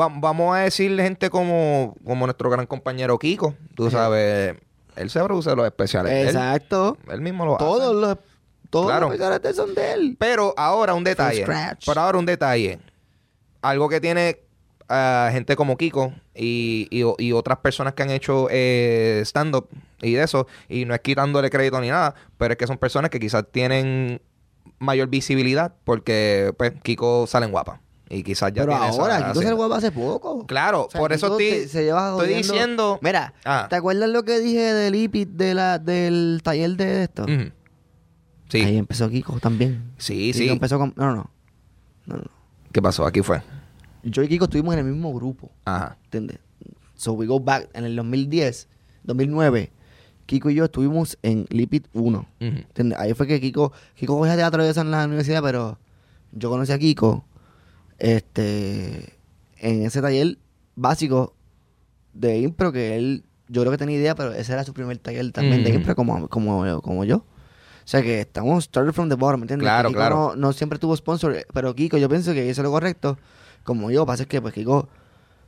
va- vamos a decirle gente como, como nuestro gran compañero Kiko, tú sabes, él se produce los especiales. él. Exacto. Él mismo lo Todos hace. los todos Claro. los especiales son de él. Pero ahora un detalle. Pero ahora un detalle. Algo que tiene ah, gente como Kiko y, y- y otras personas que han hecho eh, stand-up y de eso. Y no es quitándole crédito ni nada. Pero es que son personas que quizás tienen mayor visibilidad porque pues Kiko sale en guapa. Y quizás ya Pero tiene esa ahora, Kiko se hacienda. el guapo hace poco. Claro, O sea, por eso Kiko estoy, te- se lleva estoy jodiendo- diciendo... Mira, Ah. ¿te acuerdas lo que dije del IPIT de la, del taller de esto? Sí, Ahí empezó Kiko también. sí, Kiko sí. empezó con... No, no, no. no. ¿Qué pasó? Aquí fue. Yo y Kiko estuvimos en el mismo grupo. Ajá. ¿Entiendes? So we go back. En el 2010, 2009, Kiko y yo estuvimos en Lipid 1. Ujú. ¿Entiendes? Ahí fue que Kiko, Kiko cogía teatro de en la universidad, pero yo conocí a Kiko este en ese taller básico de impro que él, yo creo que tenía idea, pero ese era su primer taller también de Mm. impro como, como, como yo. O sea que estamos started from the bottom, ¿me entiendes? Claro, Kiko claro. No, no siempre tuvo sponsor, pero Kiko yo pienso que hizo lo correcto. Como yo, pasa es que pues Kiko,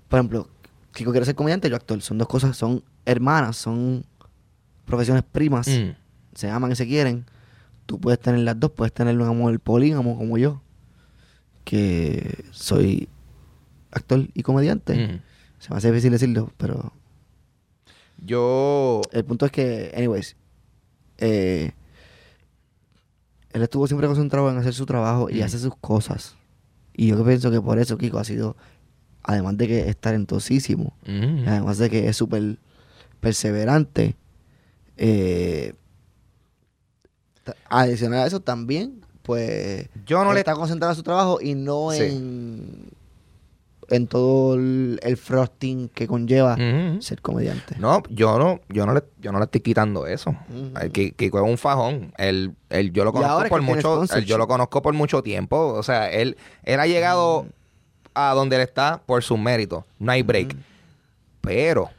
por ejemplo, Kiko quiere ser comediante, yo actor. Son dos cosas, son hermanas, son profesiones primas Mm. se aman y se quieren, tú puedes tener las dos, puedes tener un amor polígamo como yo, que soy actor y comediante. Ujú. Se me hace difícil decirlo, pero Yo... el punto es que, anyways, eh, él estuvo siempre concentrado en hacer su trabajo y Mm. hacer sus cosas. Y yo que pienso que por eso Kiko ha sido, además de que es talentosísimo, Ujú. además de que es súper perseverante, eh, adicional a eso también, pues Yo no le... está concentrado en su trabajo y no Sí. en, en todo el, el frosting que conlleva ser comediante. No, yo no, yo no le, yo no le estoy quitando eso. El Ki- Kiko es un fajón. Él, él yo lo conozco por que mucho, él- yo lo conozco por mucho tiempo. O sea, él, él ha llegado a donde él está por sus méritos. No hay break. Pero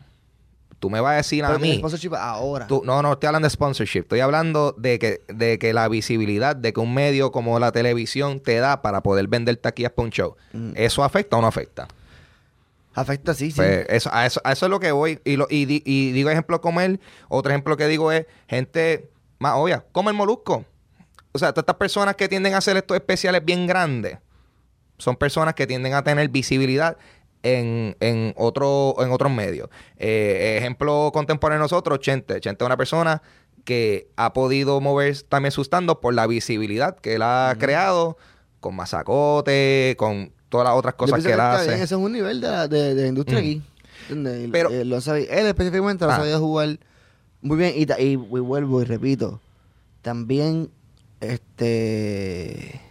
tú me vas a decir a mí. sponsorship ahora. Tú, no, no estoy hablando de sponsorship. Estoy hablando de que, de que la visibilidad de que un medio como la televisión te da para poder vender taquillas para un show. Mm. ¿Eso afecta o no afecta? Afecta, sí, sí. Pues eso, a, eso, a eso es lo que voy. Y, lo, y, di- y digo ejemplo como él. Otro ejemplo que digo es gente más obvia. Como el molusco. O sea, todas estas personas que tienden a hacer estos especiales bien grandes son personas que tienden a tener visibilidad en, en, otro, en otros medios. Eh, ejemplo contemporáneo de nosotros, Chente. Chente es una persona que ha podido mover también su stand por la visibilidad que él ha creado con Mazacote, con todas las otras Yo cosas pienso que él está hace. bien, Eso es un nivel de la, de, de industria Mm. aquí. Pero- Eh, lo él específicamente lo Ah. sabía jugar muy bien. Y, y, y vuelvo y repito, también este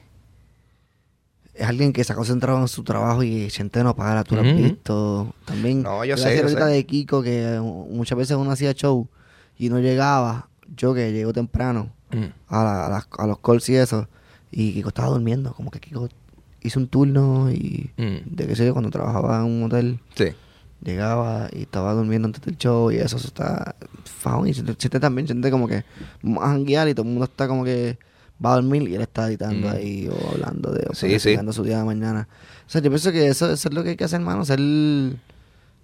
es alguien que se ha concentrado en su trabajo y gente no para, tú lo has visto. También No, yo la sé, yo sé. de Kiko que muchas veces uno hacía show y no llegaba, yo que llego temprano Mm. a, la- a las- a los calls y eso, y Kiko estaba durmiendo, como que Kiko hizo un turno y Mm. de qué sé yo, cuando trabajaba en un hotel, Sí. llegaba y estaba durmiendo antes del show y eso, eso está y siente, siente también, siente como que janguear y todo el mundo está como que va a dormir y él está editando Mm. ahí o hablando de o Sí, sí. su día de mañana. O sea, yo pienso que eso, eso es lo que hay que hacer, hermano, ser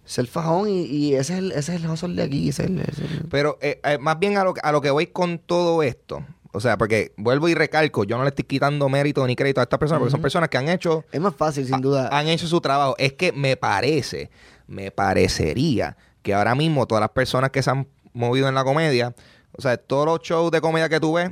ser fajón y, y ese es el, ese es el hustle de aquí, ese es el- ese es el- Pero eh, eh, más bien a lo, que- a lo que voy con todo esto. O sea, porque vuelvo y recalco, yo no le estoy quitando mérito ni crédito a estas personas, porque son personas que han hecho es más fácil sin duda. han hecho su trabajo. Es que me parece, me parecería que ahora mismo todas las personas que se han movido en la comedia, o sea, todos los shows de comedia que tú ves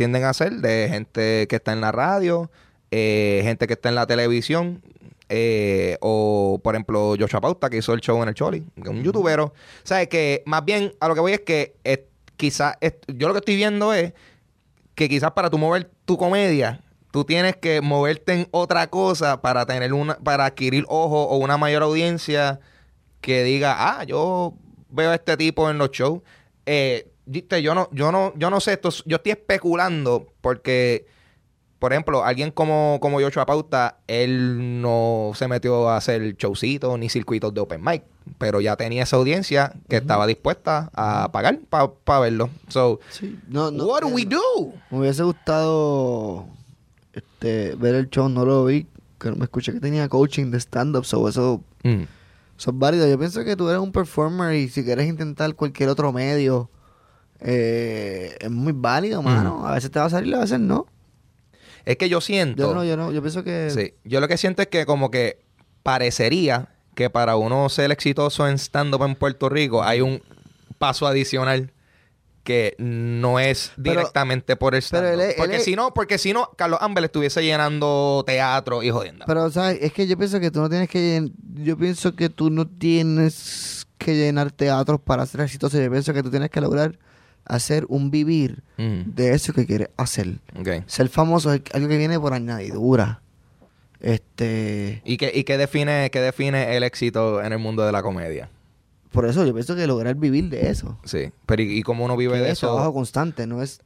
tienden a ser de gente que está en la radio, eh, gente que está en la televisión, eh, o por ejemplo Joshua Pauta que hizo el show en el Choli, que es un youtubero. O sea, que más bien a lo que voy es que eh, quizás, yo lo que estoy viendo es que quizás para tú mover tu comedia, tú tienes que moverte en otra cosa para tener una, para adquirir ojo o una mayor audiencia que diga, ah, yo veo a este tipo en los shows. Eh, viste, yo no, yo no, yo no sé, esto, es- yo estoy especulando porque, por ejemplo, alguien como, como Joshua Pauta, él no se metió a hacer showcitos ni circuitos de open mic, pero ya tenía esa audiencia que estaba dispuesta a pagar para verlo. So, Sí, no, no, what do eh, we do? Me hubiese gustado este, ver el show, no lo vi, que no me escuché que tenía coaching de stand-up, so eso, Mm. eso es válido. Yo pienso que tú eres un performer y si quieres intentar cualquier otro medio, eh, es muy válido, mano. A veces te va a salir, a veces no. Es que yo siento. Yo no, yo no, yo pienso que... Sí, yo lo que siento es que como que parecería que para uno ser exitoso en stand-up en Puerto Rico hay un paso adicional que no es Pero- directamente por el él es- porque él si no, porque si no, Carlos Amber estuviese llenando teatro y jodiendo. Pero, ¿sabes? Es que yo pienso que tú no tienes que... Yo pienso que tú no tienes que llenar teatros para ser exitoso. Yo pienso que tú tienes que lograr hacer un vivir Mm, de eso que quieres hacer. Ser famoso es algo que viene por añadidura. Este... ¿Y qué, y qué define, qué define el éxito en el mundo de la comedia? Por eso yo pienso que lograr vivir de eso. Sí. Pero ¿y, y cómo uno vive que de es eso? trabajo constante, no es...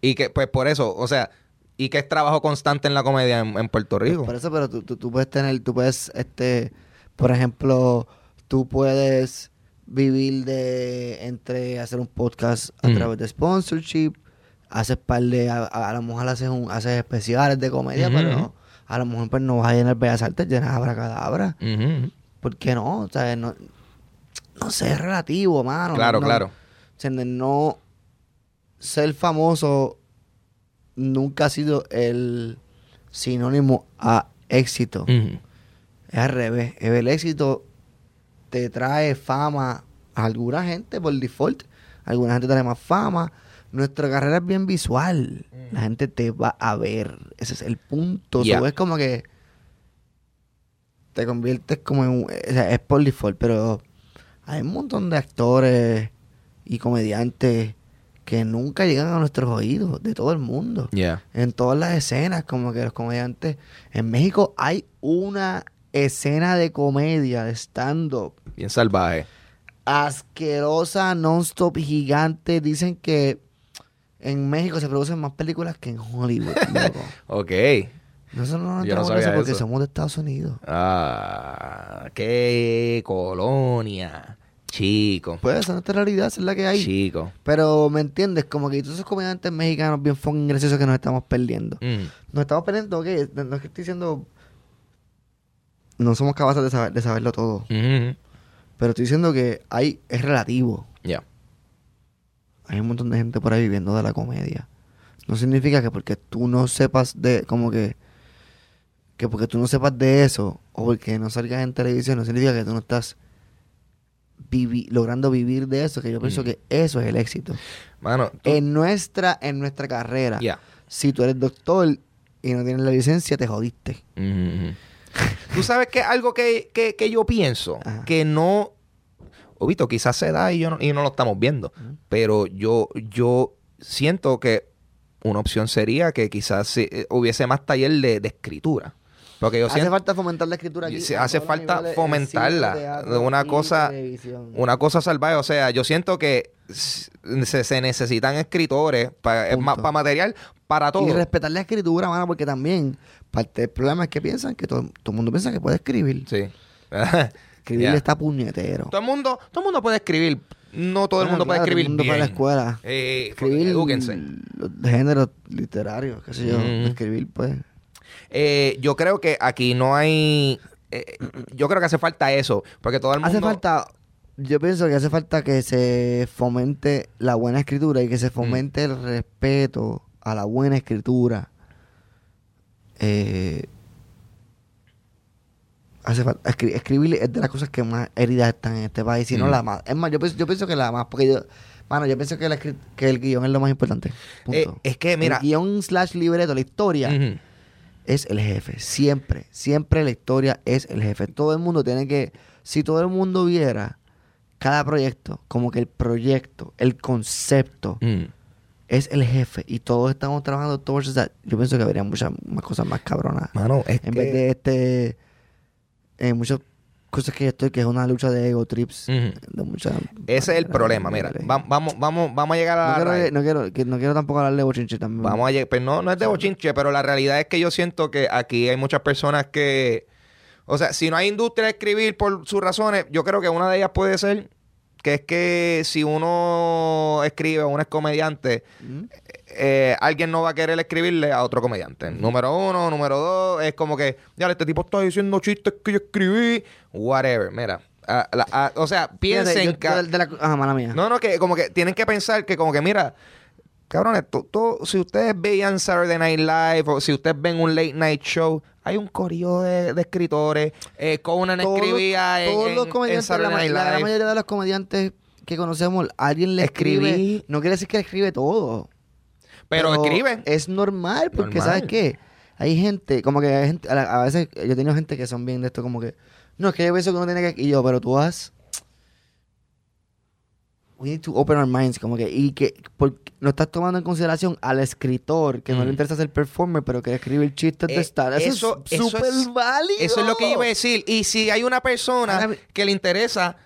Y que, pues por eso, o sea, ¿y qué es trabajo constante en la comedia en, en Puerto Rico? Por eso, pero tú, tú, tú puedes tener, tú puedes, este, por ejemplo, tú puedes vivir de entre hacer un podcast a Mm. través de sponsorship, haces par de, a, a, lo mejor haces un, haces especiales de comedia, pero a lo mejor pues no vas a llenar Bellas Artes, llenas Abracadabra. Ujú. ¿Por qué no? O sea, no, no sé, es relativo, mano. Claro, No- claro. ¿entiendes? No ser famoso nunca ha sido el sinónimo a éxito. Es al revés. El éxito te trae fama a alguna gente por default. Alguna gente trae más fama. Nuestra carrera es bien visual. La gente te va a ver. Ese es el punto. Ya. So, es como que te conviertes como en un... O sea, es por default, pero hay un montón de actores y comediantes que nunca llegan a nuestros oídos de todo el mundo Yeah. en todas las escenas, como que los comediantes. En México hay una escena de comedia, de stand-up, Bien salvaje. asquerosa, non-stop, gigante. Dicen que en México se producen más películas que en Hollywood, loco. Ok. Nosotros no nos Yo no enteramos de sabía eso porque eso. somos de Estados Unidos. Ah, qué colonia. Chico. Pues esa es nuestra realidad, esa es la que hay. Chico. Pero, ¿me entiendes? Como que todos esos comediantes mexicanos bien fucking graciosos que nos estamos perdiendo. Mm. Nos estamos perdiendo. No no es que estoy diciendo... No somos capaces de, saber- de saberlo todo. Pero estoy diciendo que hay, es relativo. Ya. Hay un montón de gente por ahí viviendo de la comedia. No significa que porque tú no sepas de, como que, que porque tú no sepas de eso, o porque no salgas en televisión, no significa que tú no estás vivi- logrando vivir de eso, que yo pienso Mm. que eso es el éxito. Mano, tú- En nuestra, en nuestra carrera, si tú eres doctor y no tienes la licencia, te jodiste. Tú sabes que algo que, que, que yo pienso, Ajá. que no, Obito, quizás se da y, yo no, y no lo estamos viendo, pero yo, yo siento que una opción sería que quizás si- eh, hubiese más taller de, de escritura. Porque yo Hace siento, falta fomentar la escritura aquí. A hace falta fomentarla. cine, teatro una cosa- una cosa salvaje. O sea, yo siento que se, se necesitan escritores para Punto. material para todo. Y respetar la escritura, mano, porque también parte del problema es que piensan que todo, todo el mundo piensa que puede escribir. Sí. Escribir está puñetero. Todo el mundo, todo el mundo puede escribir. No todo el mundo puede escribir Todo el mundo bien. fue a la escuela. Eh, Escribir edúquense. los géneros literarios, qué sé yo. Mm. Escribir, pues. Eh, yo creo que aquí no hay. eh, yo creo que hace falta eso. Porque todo el mundo. Hace falta, yo pienso que hace falta que se fomente la buena escritura y que se fomente el respeto a la buena escritura. Eh, hace falta, escri- escribir es de las cosas que más heridas están en este país, y no Mm. la más. Es más, yo pienso, yo pienso que la más, porque yo, mano, yo pienso que, la que el guion es lo más importante. Punto. Eh, es que, mira. El guion slash libreto, la historia es el jefe. Siempre, siempre la historia es el jefe. Todo el mundo tiene que, si todo el mundo viera cada proyecto, como que el proyecto, el concepto Mm. es el jefe y todos estamos trabajando towards that, yo pienso que habría muchas más cosas más cabronas. Mano, es En que- vez de este, eh, muchas cosas que yo estoy, que es una lucha de ego trips. Ujú. de muchas Ese es el problema, mira. Va- vamos, vamos, vamos a llegar a no la quiero, raíz. no, quiero, que no quiero tampoco hablarle de bochinche también. Vamos a llegar, pero no, no es de bochinche, pero la realidad es que yo siento que aquí hay muchas personas que, o sea, si no hay industria de escribir por sus razones, yo creo que una de ellas puede ser que es que si uno escribe o uno es comediante, ¿Mm? eh, alguien no va a querer escribirle a otro comediante. Número uno, número dos, es como que, ya, este tipo está diciendo chistes que yo escribí, whatever, mira. la- ah, o sea, piensen Fíjate, yo- que... yo de la- ajá, mala mía. No, no, que como que tienen que pensar que como que mira, cabrones, tú- si ustedes veían Saturday Night Live o si ustedes ven un late night show, hay un corillo de, de escritores. Eh, Conan Todos escribía en, todos en- los en comediantes, la, Saturday Night la gran mayoría de los comediantes que conocemos, alguien le Escribí. escribe. No quiere decir que escribe todo. pero, escriben. Es normal, porque Normal. ¿sabes qué? Hay gente, como que hay gente, a, la- a veces yo he tenido gente que son bien de esto, como que, no, es que yo pienso que uno tiene que, y yo, pero tú has, we need to open our minds, como que, y que porque no estás tomando en consideración al escritor, que no Mm. le interesa ser performer, pero quiere escribir chistes Eh, de estar. Eso, eso- es súper es- válido. Eso es lo que iba a decir. Y si hay una persona Ahora que le interesa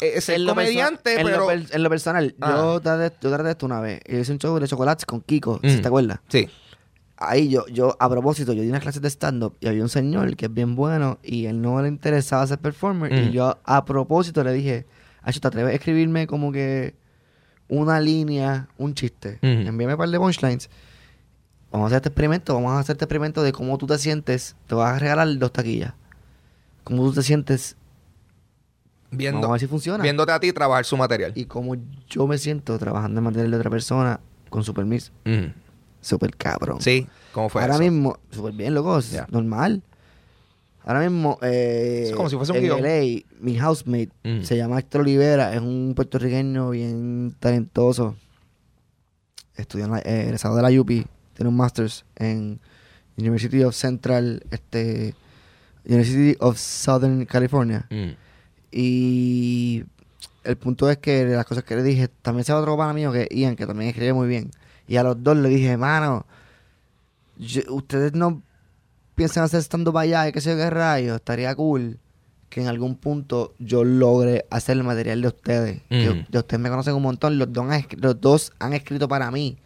eh, ser En lo comediante, en pero... lo, per- en lo personal, Ah. yo, traté, yo traté esto una vez. Hice un show de chocolates con Kiko, Mm. si te acuerdas. Sí. Ahí yo, yo, a propósito, yo di unas clases de stand-up y había un señor que es bien bueno y él no le interesaba ser performer. Mm. Y yo, a propósito, le dije, Acho, ¿te atreves a escribirme como que una línea, un chiste? Envíame un par de punchlines. Vamos a hacer este experimento, vamos a hacer este experimento de cómo tú te sientes. Te vas a regalar dos taquillas. Cómo tú te sientes. Viendo, Vamos a ver si funciona. viéndote a ti trabajar su material. Y cómo yo me siento trabajando en material de otra persona con su permiso. Mm. Súper cabrón. Sí. ¿Cómo fue Ahora eso? mismo, súper bien, loco, Ya. normal. Ahora mismo, eh, Es como si fuese un en guion. LA, mi housemate Mm. se llama Héctor Olivera, es un puertorriqueño bien talentoso. Estudió en la, eh, egresado de la UP, tiene un master's en University of Central, este, University of Southern California. Mm. Y el punto es que las cosas que le dije, también se va otro pana mío que Ian, que también escribe muy bien. Y a los dos le dije, mano, yo- ustedes no piensan hacer estando para allá y qué sé yo qué rayos, estaría cool que en algún punto yo logre hacer el material de ustedes. Que de ustedes me conocen un montón, los dos, han, escri- los dos han escrito para mí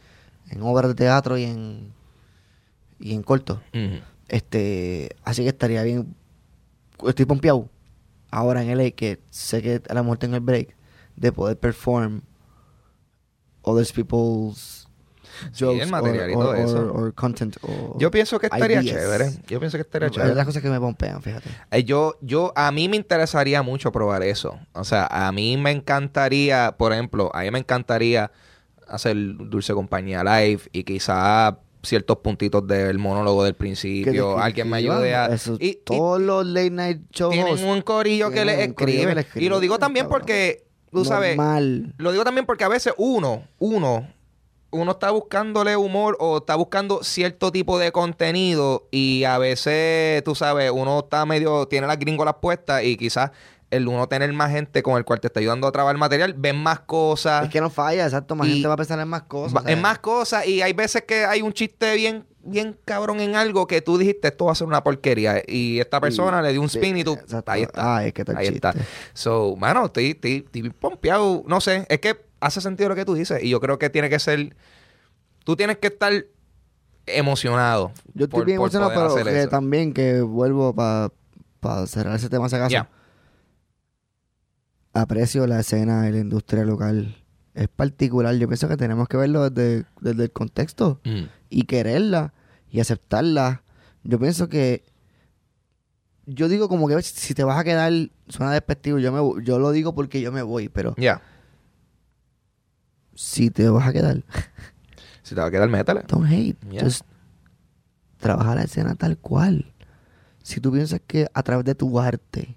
en obras de teatro y en, y en corto. Mm. Este, así que estaría bien. Estoy pompeado ahora en LA que sé que a lo mejor tengo el break de poder perform others people's Sí, jokes el material y or, todo or- eso. or- content Yo pienso que estaría ideas. chévere. Yo pienso que estaría chévere. otras cosas que me pompean, fíjate. Eh, Yo, yo, a mí me interesaría mucho probar eso. O sea, a mí me encantaría, por ejemplo, a mí me encantaría hacer Dulce Compañía Live y quizá ciertos puntitos del monólogo del principio. Alguien me ayude a... Eso, y- y todos los late night shows tienen un corillo que tienen le un corillo que escribe. le Y escribe, lo digo también porque, tú sabes, normal. lo digo también porque a veces uno, uno, uno está buscándole humor o está buscando cierto tipo de contenido y a veces, tú sabes, uno está medio, tiene las gringolas puestas y quizás el uno tener más gente con el cual te está ayudando a trabajar el material, ven más cosas. Es que no falla, exacto. Más Y- gente va a pensar en más cosas. Va- o sea, en más cosas y hay veces que hay un chiste bien bien cabrón en algo que tú dijiste esto va a ser una porquería y esta persona le dio un spin y tú exacto. ahí está Ay, es que ahí chiste. está so mano estoy, estoy, estoy pompeado no sé es que hace sentido lo que tú dices y yo creo que tiene que ser tú tienes que estar emocionado Yo estoy por- bien por emocionado, poder pero hacer que eso. también que vuelvo para cerrar ese tema, si acaso. Aprecio la escena de la industria local. Es particular. Yo pienso que tenemos que verlo desde, desde el contexto Mm. y quererla y aceptarla. Yo pienso que. Yo digo como que si te vas a quedar, suena despectivo, yo, me, yo lo digo porque yo me voy, pero ya si te vas a quedar, si te va a quedar métele don't hate. Yeah. Just trabaja la escena tal cual. Si tú piensas que a través de tu arte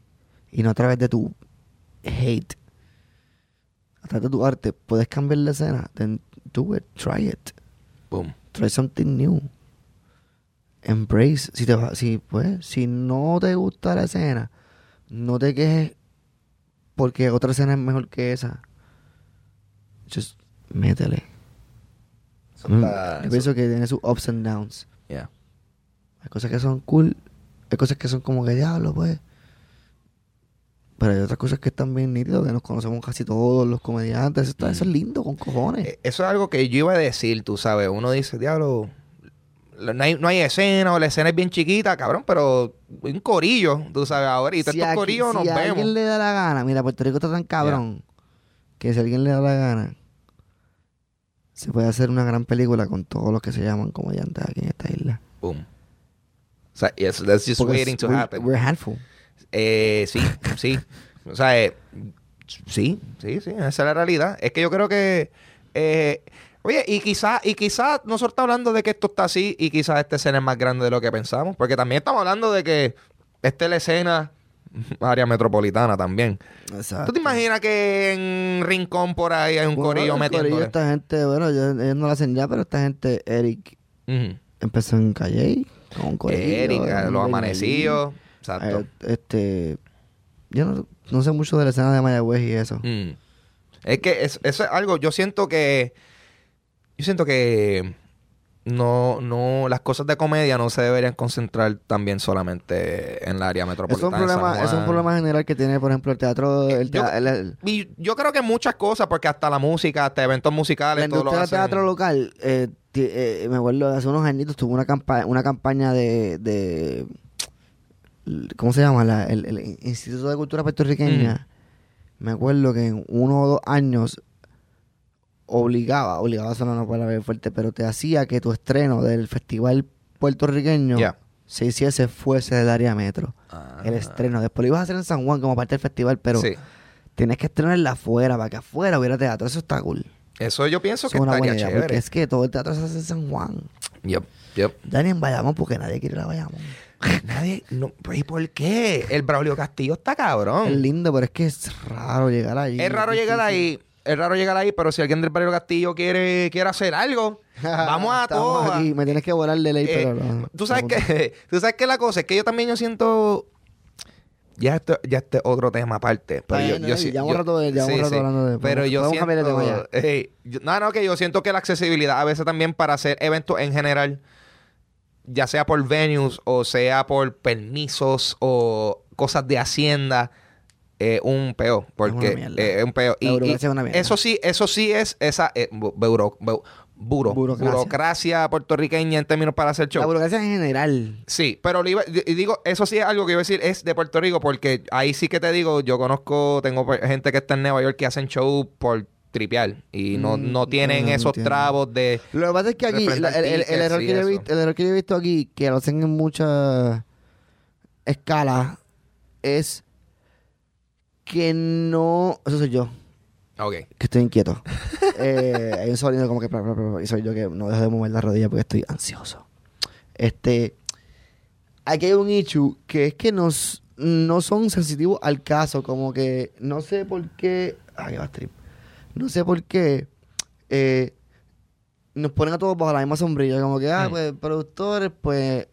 y no a través de tu hate, a través de tu arte puedes cambiar la escena, then do it, try it. boom Try something new. Embrace. Si te va- si pues, si no te gusta la escena, no te quejes porque otra escena es mejor que esa. Just métele. Eso Mm, está- Yo pienso que tiene sus ups and downs. yeah. Hay cosas que son cool, hay cosas que son como que diablo, pues. Pero hay otras cosas que están bien nítidas, que nos conocemos casi todos los comediantes. Eso, está- eso es lindo, con cojones. Eh, Eso es algo que yo iba a decir, tú sabes. Uno dice, diablo, no hay, no hay escena o la escena es bien chiquita, cabrón, pero un corillo, tú sabes, ahora. Y todos estos aquí- corillos si nos a alguien vemos. le da la gana, mira, Puerto Rico está tan cabrón que si alguien le da la gana, se puede hacer una gran película con todos los que se llaman comediantes aquí en esta isla. Boom. O sea, yes, that's just Porque waiting to we're- happen. We're handful. Eh, sí, sí. O sea, eh, sí, sí, sí, esa es la realidad. Es que yo creo que. eh, oye, y quizás y quizá nosotros estamos hablando de que esto está así y quizás esta escena es más grande de lo que pensamos. Porque también estamos hablando de que esta es la escena área metropolitana también. Exacto. ¿Tú te imaginas que en Rincón por ahí hay un Bueno, corillo corillo, esta gente, bueno, ellos no lo hacen ya, pero esta gente, Eric, empezó en Calle con un corillo. Un los amanecidos. Exacto. Eh, este, yo no, no sé mucho de la escena de Mayagüez y eso. Mm. Es que es- eso es algo, yo siento que. Yo siento que. No, no, las cosas de comedia no se deberían concentrar también solamente en el área Eso es, un metropolitana. problema, es un problema general que tiene, por ejemplo, el teatro. El Yo- el- el- Y yo creo que muchas cosas, porque hasta la música, hasta eventos musicales, la todo lo industria del teatro local, eh, eh, me acuerdo, hace unos añitos tuvo una, campa una campaña de, de. ¿Cómo se llama? La- el, el Instituto de Cultura Puertorriqueña. Me acuerdo que en uno o dos años obligaba, obligaba suena una palabra fuerte, pero te hacía que tu estreno del festival puertorriqueño se hiciese fuese del área metro. Ah. El estreno. Después lo ibas a hacer en San Juan como parte del festival, pero Sí. tienes que estrenarla afuera para que afuera hubiera teatro. Eso está cool. Eso yo pienso Eso que estaría buena idea, porque es que todo el teatro se hace en San Juan. Yep, yep. Ya ni en Bayamón porque nadie quiere ir a Bayamón. Nadie, no, ¿y por qué? El Braulio Castillo está cabrón. Es lindo, pero es que es raro llegar allí. Es raro llegar ahí. Es raro llegar ahí, pero si alguien del Barrio Castillo quiere, quiere hacer algo, vamos a todas. aquí. Me tienes que volar de ley, Eh, pero no. tú sabes no, que tú sabes que la cosa es que yo también yo siento ya esto ya este otro tema aparte pero Está yo, yo ¿no? sí- Llevamos yo- rato de- llevamos sí, rato sí. hablando de- pero yo cambiar de tema siento Ey, yo- no no que yo siento que la accesibilidad a veces también para hacer eventos en general ya sea por venues o sea por permisos o cosas de hacienda eh, un peo porque una mierda. eh, es un peo La y, burocracia y es una mierda. eso sí eso sí es esa eh, bu- buro- bu- buro- Burocracia. burocracia puertorriqueña en términos para hacer show La burocracia en general. Sí, pero iba- digo, eso sí es algo que iba a decir, es de Puerto Rico, porque ahí sí que te digo, yo conozco, tengo gente que está en Nueva York que hacen show por tripear y no, Mm, no tienen no, no esos entiendo. trabos de... Lo que pasa es que aquí, el, el- el tickets error que yo visto, el error que yo he visto aquí, que lo hacen en muchas escalas, es que no. Eso soy yo, Ok. que estoy inquieto. Eh, hay un sonido como que. y soy yo que no dejo de mover la rodilla porque estoy ansioso. Este. Aquí hay un issue que es que nos, no son sensitivos al caso. Como que no sé por qué. Ay, va trip. No sé por qué. eh, nos ponen a todos bajo la misma sombrilla. Como que, ah, Mm. pues, productores, pues.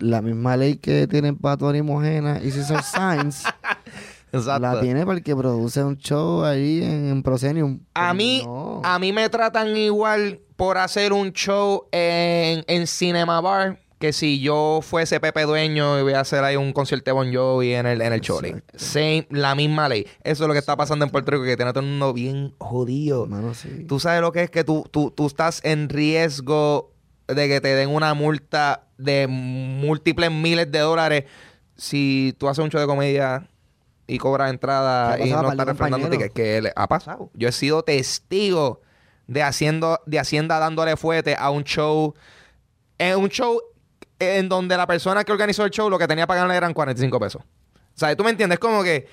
La misma ley que tienen para Tony Mojena y Cesar Sainz. Exacto. La tiene porque produce un show ahí en, en Proscenium. A mí, No. a mí me tratan igual por hacer un show en, en Cinema Bar que si yo fuese Pepe Dueño y voy a hacer ahí un concierto de Bon Jovi en el, en el Choli. Same, la misma ley. Eso es lo que está pasando en Puerto Rico, que tiene a todo el mundo bien jodido. Mano, sí. Tú sabes lo que es que tú, tú, tú estás en riesgo de que te den una multa de múltiples miles de dólares si tú haces un show de comedia y cobras entrada ¿Qué ha y no estás refrendando tickets. Que le ha pasado. Yo he sido testigo de haciendo de Hacienda dándole fuete a un show en un show en donde la persona que organizó el show lo que tenía para ganar eran 45 pesos. O sea, tú me entiendes, como que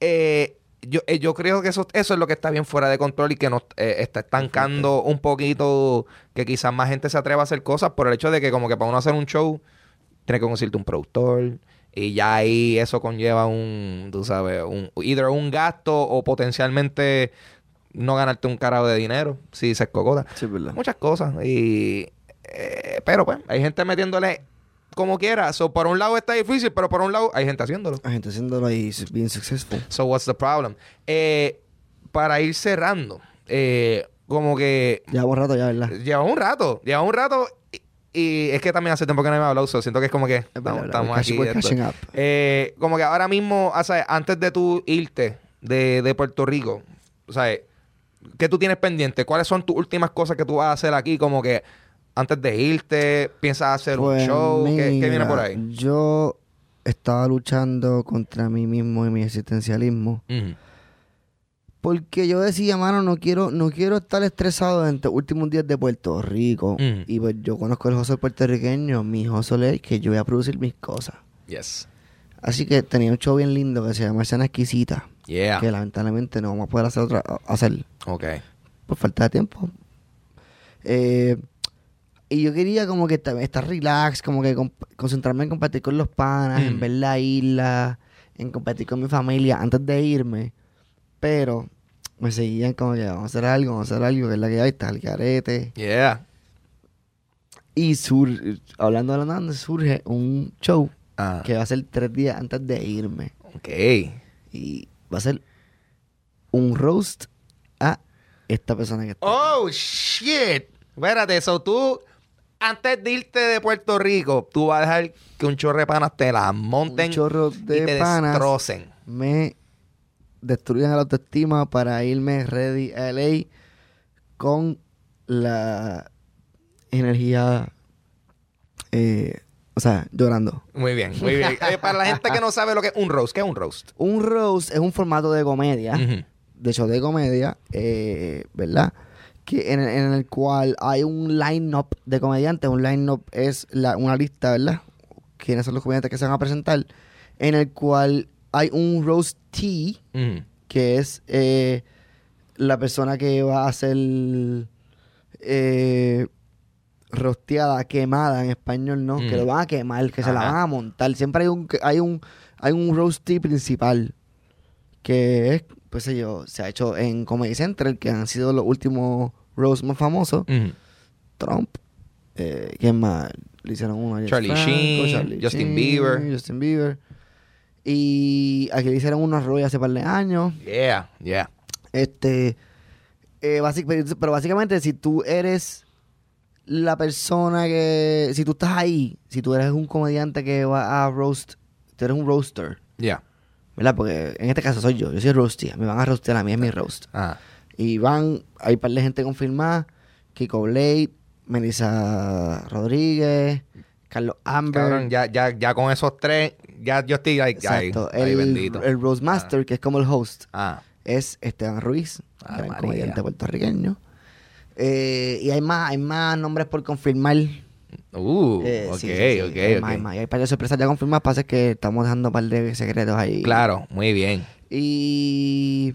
eh, yo, eh, yo creo que eso, eso es lo que está bien fuera de control y que nos eh, está estancando un poquito que quizás más gente se atreva a hacer cosas por el hecho de que como que para uno hacer un show tiene que conseguirte un productor y ya ahí eso conlleva un, tú sabes, un either un gasto o potencialmente no ganarte un carajo de dinero si se escocota. Sí, verdad. Muchas cosas y eh, pero pues hay gente metiéndole como quiera. So, por un lado está difícil, pero por un lado hay gente haciéndolo. La gente haciéndolo ahí bien successful. So, what's the problem? Eh, para ir cerrando, eh, como que Llevamos rato ya, ¿verdad? lleva un rato, lleva un rato y, es que también hace tiempo que no me hablado, so, siento que es como que Es estamos, verdad, estamos aquí. up. Eh, como que ahora mismo, o sea, antes de tú irte de, de Puerto Rico, o sea, ¿qué tú tienes pendiente? ¿Cuáles son tus últimas cosas que tú vas a hacer aquí? Como que antes de irte, piensas hacer un Pues, show, ¿Qué, qué viene por ahí? Yo estaba luchando contra mí mismo y mi existencialismo. Porque yo decía, mano, no quiero, no quiero estar estresado en estos últimos días de Puerto Rico. Mm. Y pues yo conozco el hustle puertorriqueño. Mi hustle es que yo voy a producir mis cosas. Yes. Así que tenía un show bien lindo que se llama Escena Exquisita. Yeah. Que lamentablemente no vamos a poder hacer otra, hacer Ok. por falta de tiempo. Eh, y yo quería como que estar, relax, como que concentrarme en compartir con los panas, Mm. en ver la isla, en compartir con mi familia antes de irme. Pero me seguían como que vamos a hacer algo, vamos a hacer algo, que es la que hay, está el carete. Yeah. Y sur, hablando de la nada, surge un show Ah. que va a ser tres días antes de irme. Ok. Y va a ser un roast a esta persona que está. Oh, shit. Espérate, eso tú, antes de irte de Puerto Rico, tú vas a dejar que un chorro de panas te la monten un chorro y de te panas destrocen. me destruyen la autoestima para irme ready a LA con la energía, eh, o sea, llorando. Muy bien, muy bien. Eh, para la gente que no sabe lo que es un roast, ¿qué es un roast? Un roast es un formato de comedia, de show de comedia, eh, ¿verdad? Que en, el- en el cual hay un line-up de comediantes. Un line-up es la- una lista, ¿verdad? Quiénes son los comediantes que se van a presentar. En el cual hay un roastee, Ujú. que es eh, la persona que va a ser eh, rosteada, quemada en español, ¿no? Mm. Que lo van a quemar, que se la van a montar. Siempre hay un hay un hay un roastee principal que es, pues sé yo, se ha hecho en Comedy Central, que han sido los últimos roasts más famosos. Ujú. Trump, eh, ¿quién más? Le hicieron uno Charlie Sheen, Justin Bieber. Justin Bieber. Y aquí le hicieron unos Roy hace par de años. Yeah, yeah. Este, eh, basic- pero, básicamente si tú eres la persona que, si tú estás ahí, si tú eres un comediante que va a roast, tú eres un roaster, Yeah. ¿verdad? Porque en este caso soy yo, yo soy roasty, me van a roastear a mí, es mi roast. Ah. Y van, hay un par de gente confirmada, Kiko Blade, Melissa Rodríguez, Carlos Amber. Cabrón, ya, ya, ya con esos tres, ya yo estoy ahí, ahí, Exacto. ahí, el, bendito. el Roast Master, que es como el host, Ah. es Esteban Ruiz, Ah, gran María. comediante puertorriqueño. Eh, y hay más, hay más nombres por confirmar. Uh, Eh, ok, sí, sí, sí, ok, hay más, hay más. Y hay par de sorpresas ya confirmadas, pasa que estamos dejando un par de secretos ahí. Claro, muy bien. Y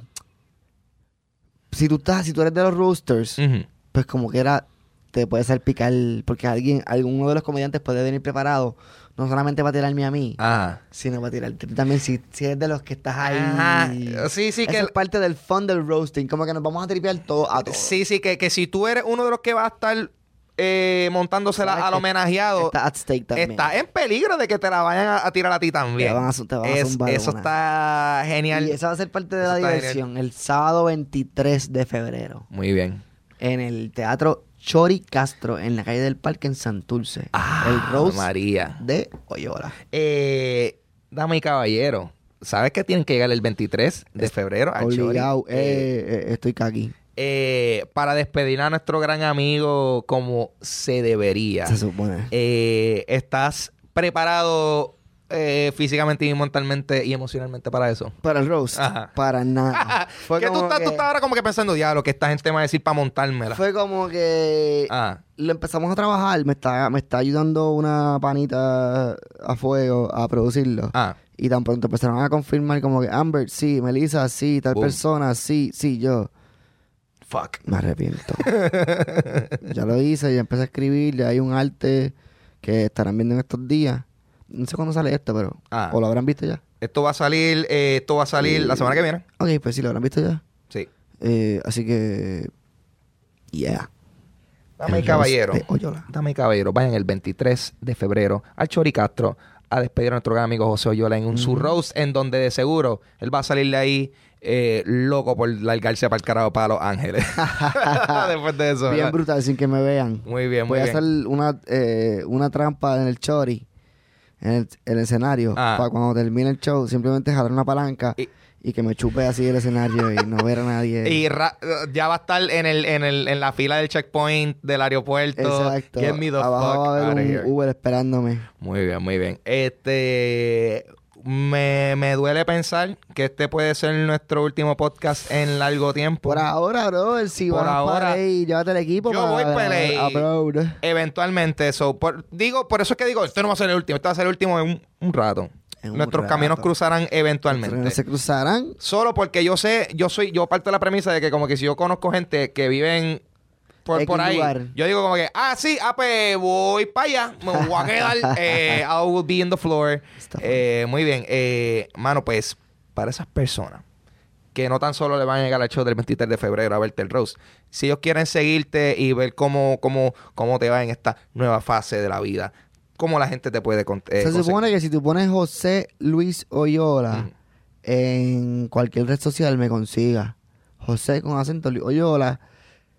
si tú estás, si tú eres de los roasters, Ujú. pues como que era, te puede salpicar, porque alguien, alguno de los comediantes puede venir preparado, no solamente va a tirarme a mí, Ajá. sino va a tirarte también si, si eres de los que estás ahí. Ajá. Sí, sí, Eso que es parte del fun del roasting, como que nos vamos a tripear todo a todos. Sí, sí, que, que si tú eres uno de los que va a estar eh, montándosela ¿Sabes al homenajeado, Está at stake también. está en peligro de que te la vayan a, a tirar a ti también. Te van a te van a Es- zumbar eso una. está genial. Y esa va a ser parte de Eso la diversión. El sábado 23 de febrero. Muy bien. En el Teatro Chori Castro, en la calle del Parque en Santurce. el Ah, Rose María. de Oyola. Eh, dama y caballero, ¿sabes que tienen que llegar el 23 de febrero al Chori? Obligado. Eh, Eh, eh, estoy aquí. eh, para despedir a nuestro gran amigo como se debería. Se supone. Eh, ¿Estás preparado eh, físicamente y mentalmente y emocionalmente para eso? Para el roast. Ajá. Para nada. Fue que tú estás, tú que- estás ahora como que pensando, ya, lo que esta gente me va a decir para montármela. Fue como que Ah, lo empezamos a trabajar. Me está, me está ayudando una panita a fuego a producirlo. ah, Y tan pronto empezaron a confirmar como que Amber, sí, Melissa, sí, tal Boom. persona, sí, sí, yo. fuck. Me arrepiento. ya lo hice, ya empecé a escribir, ya hay un arte que estarán viendo en estos días. No sé cuándo sale esto, pero... Ah. ¿O lo habrán visto ya? Esto va a salir, eh, esto va a salir la semana que viene. Ok, pues sí, lo habrán visto ya. Sí. Eh, así que... Yeah. Dame y El caballero. Dame y caballero, vayan el 23 de febrero al Chori Castro a despedir a nuestro gran amigo José Oyola en un su roast en donde de seguro él va a salir de ahí eh, loco por largarse para el carajo para Los Ángeles. Después de eso. Bien ¿verdad? brutal, sin que me vean. Muy bien, muy Voy a bien. hacer una, eh, una trampa en el chori, en el, en el escenario, Ah. para cuando termine el show, simplemente jalar una palanca Y- y, que me chupe así el escenario y no ver a nadie. Y ra- ya va a estar en, el, en, el, en la fila del checkpoint del aeropuerto. Exacto. Abajo fuck va a haber un Uber esperándome. Muy bien, muy bien. Este. Me, me duele pensar que este puede ser nuestro último podcast en largo tiempo. Por ahora, bro, si Por vas ahora, para ahí, llévate el equipo yo para voy para ahí. Eventualmente, eso. digo, por eso es que digo, este no va a ser el último, este va a ser el último en un, un rato. En un Nuestros rato. caminos cruzarán eventualmente. se cruzarán. Solo porque yo sé, yo soy, yo parto de la premisa de que como que si yo conozco gente que vive en por, ahí, lugar. yo digo como que, ah, sí, ah, pues voy para allá, me voy a quedar, eh, I will be in the floor. Eh, muy bien, eh, mano, pues, para esas personas que no tan solo le van a llegar al show del 23 de febrero a verte el Rose, si ellos quieren seguirte y ver cómo, cómo, cómo te va en esta nueva fase de la vida, cómo la gente te puede con- eh, se conseguir? supone que si tú pones José Luis Oyola en cualquier red social me consiga. José con acento Luis Oyola.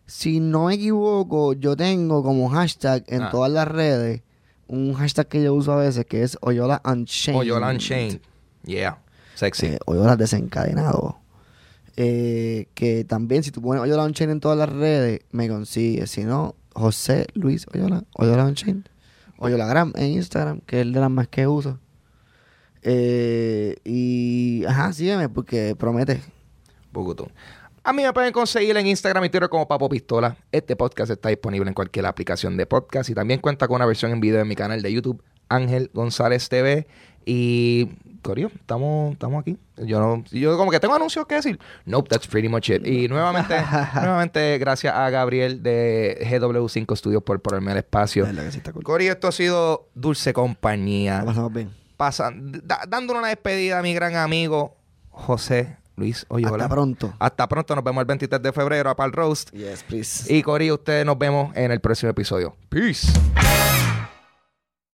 Si no me equivoco, yo tengo como hashtag en Ah. todas las redes un hashtag que yo uso a veces que es Oyola Unchained. Oyola Unchained. Yeah, sexy. Eh, Oyola desencadenado. Eh, que también si tú pones Oyola Unchained en todas las redes, me consigues. Si no, José Luis Oyola, Oyola Unchained. Oyolagram en Instagram, que es el de las más que uso. Eh, y, ajá, sígueme porque promete. Bogotá. A mí me pueden conseguir en Instagram y Twitter como Papo Pistola. Este podcast está disponible en cualquier aplicación de podcast y también cuenta con una versión en video en mi canal de YouTube, Ángel González TV. Y, Corio, estamos, estamos aquí. Yo no, yo como que tengo anuncios que decir. Nope, that's pretty much it. Y nuevamente, nuevamente, gracias a Gabriel de GW5 Studios por ponerme el espacio. Sí cool. Corio, esto ha sido Dulce Compañía. Pasamos bien. Pasa, da- dándole una despedida a mi gran amigo José Luis Oyola. Hasta pronto. Hasta pronto, nos vemos el 23 de febrero a Pal Roast. Yes, please. Y Cory, ustedes nos vemos en el próximo episodio. Peace.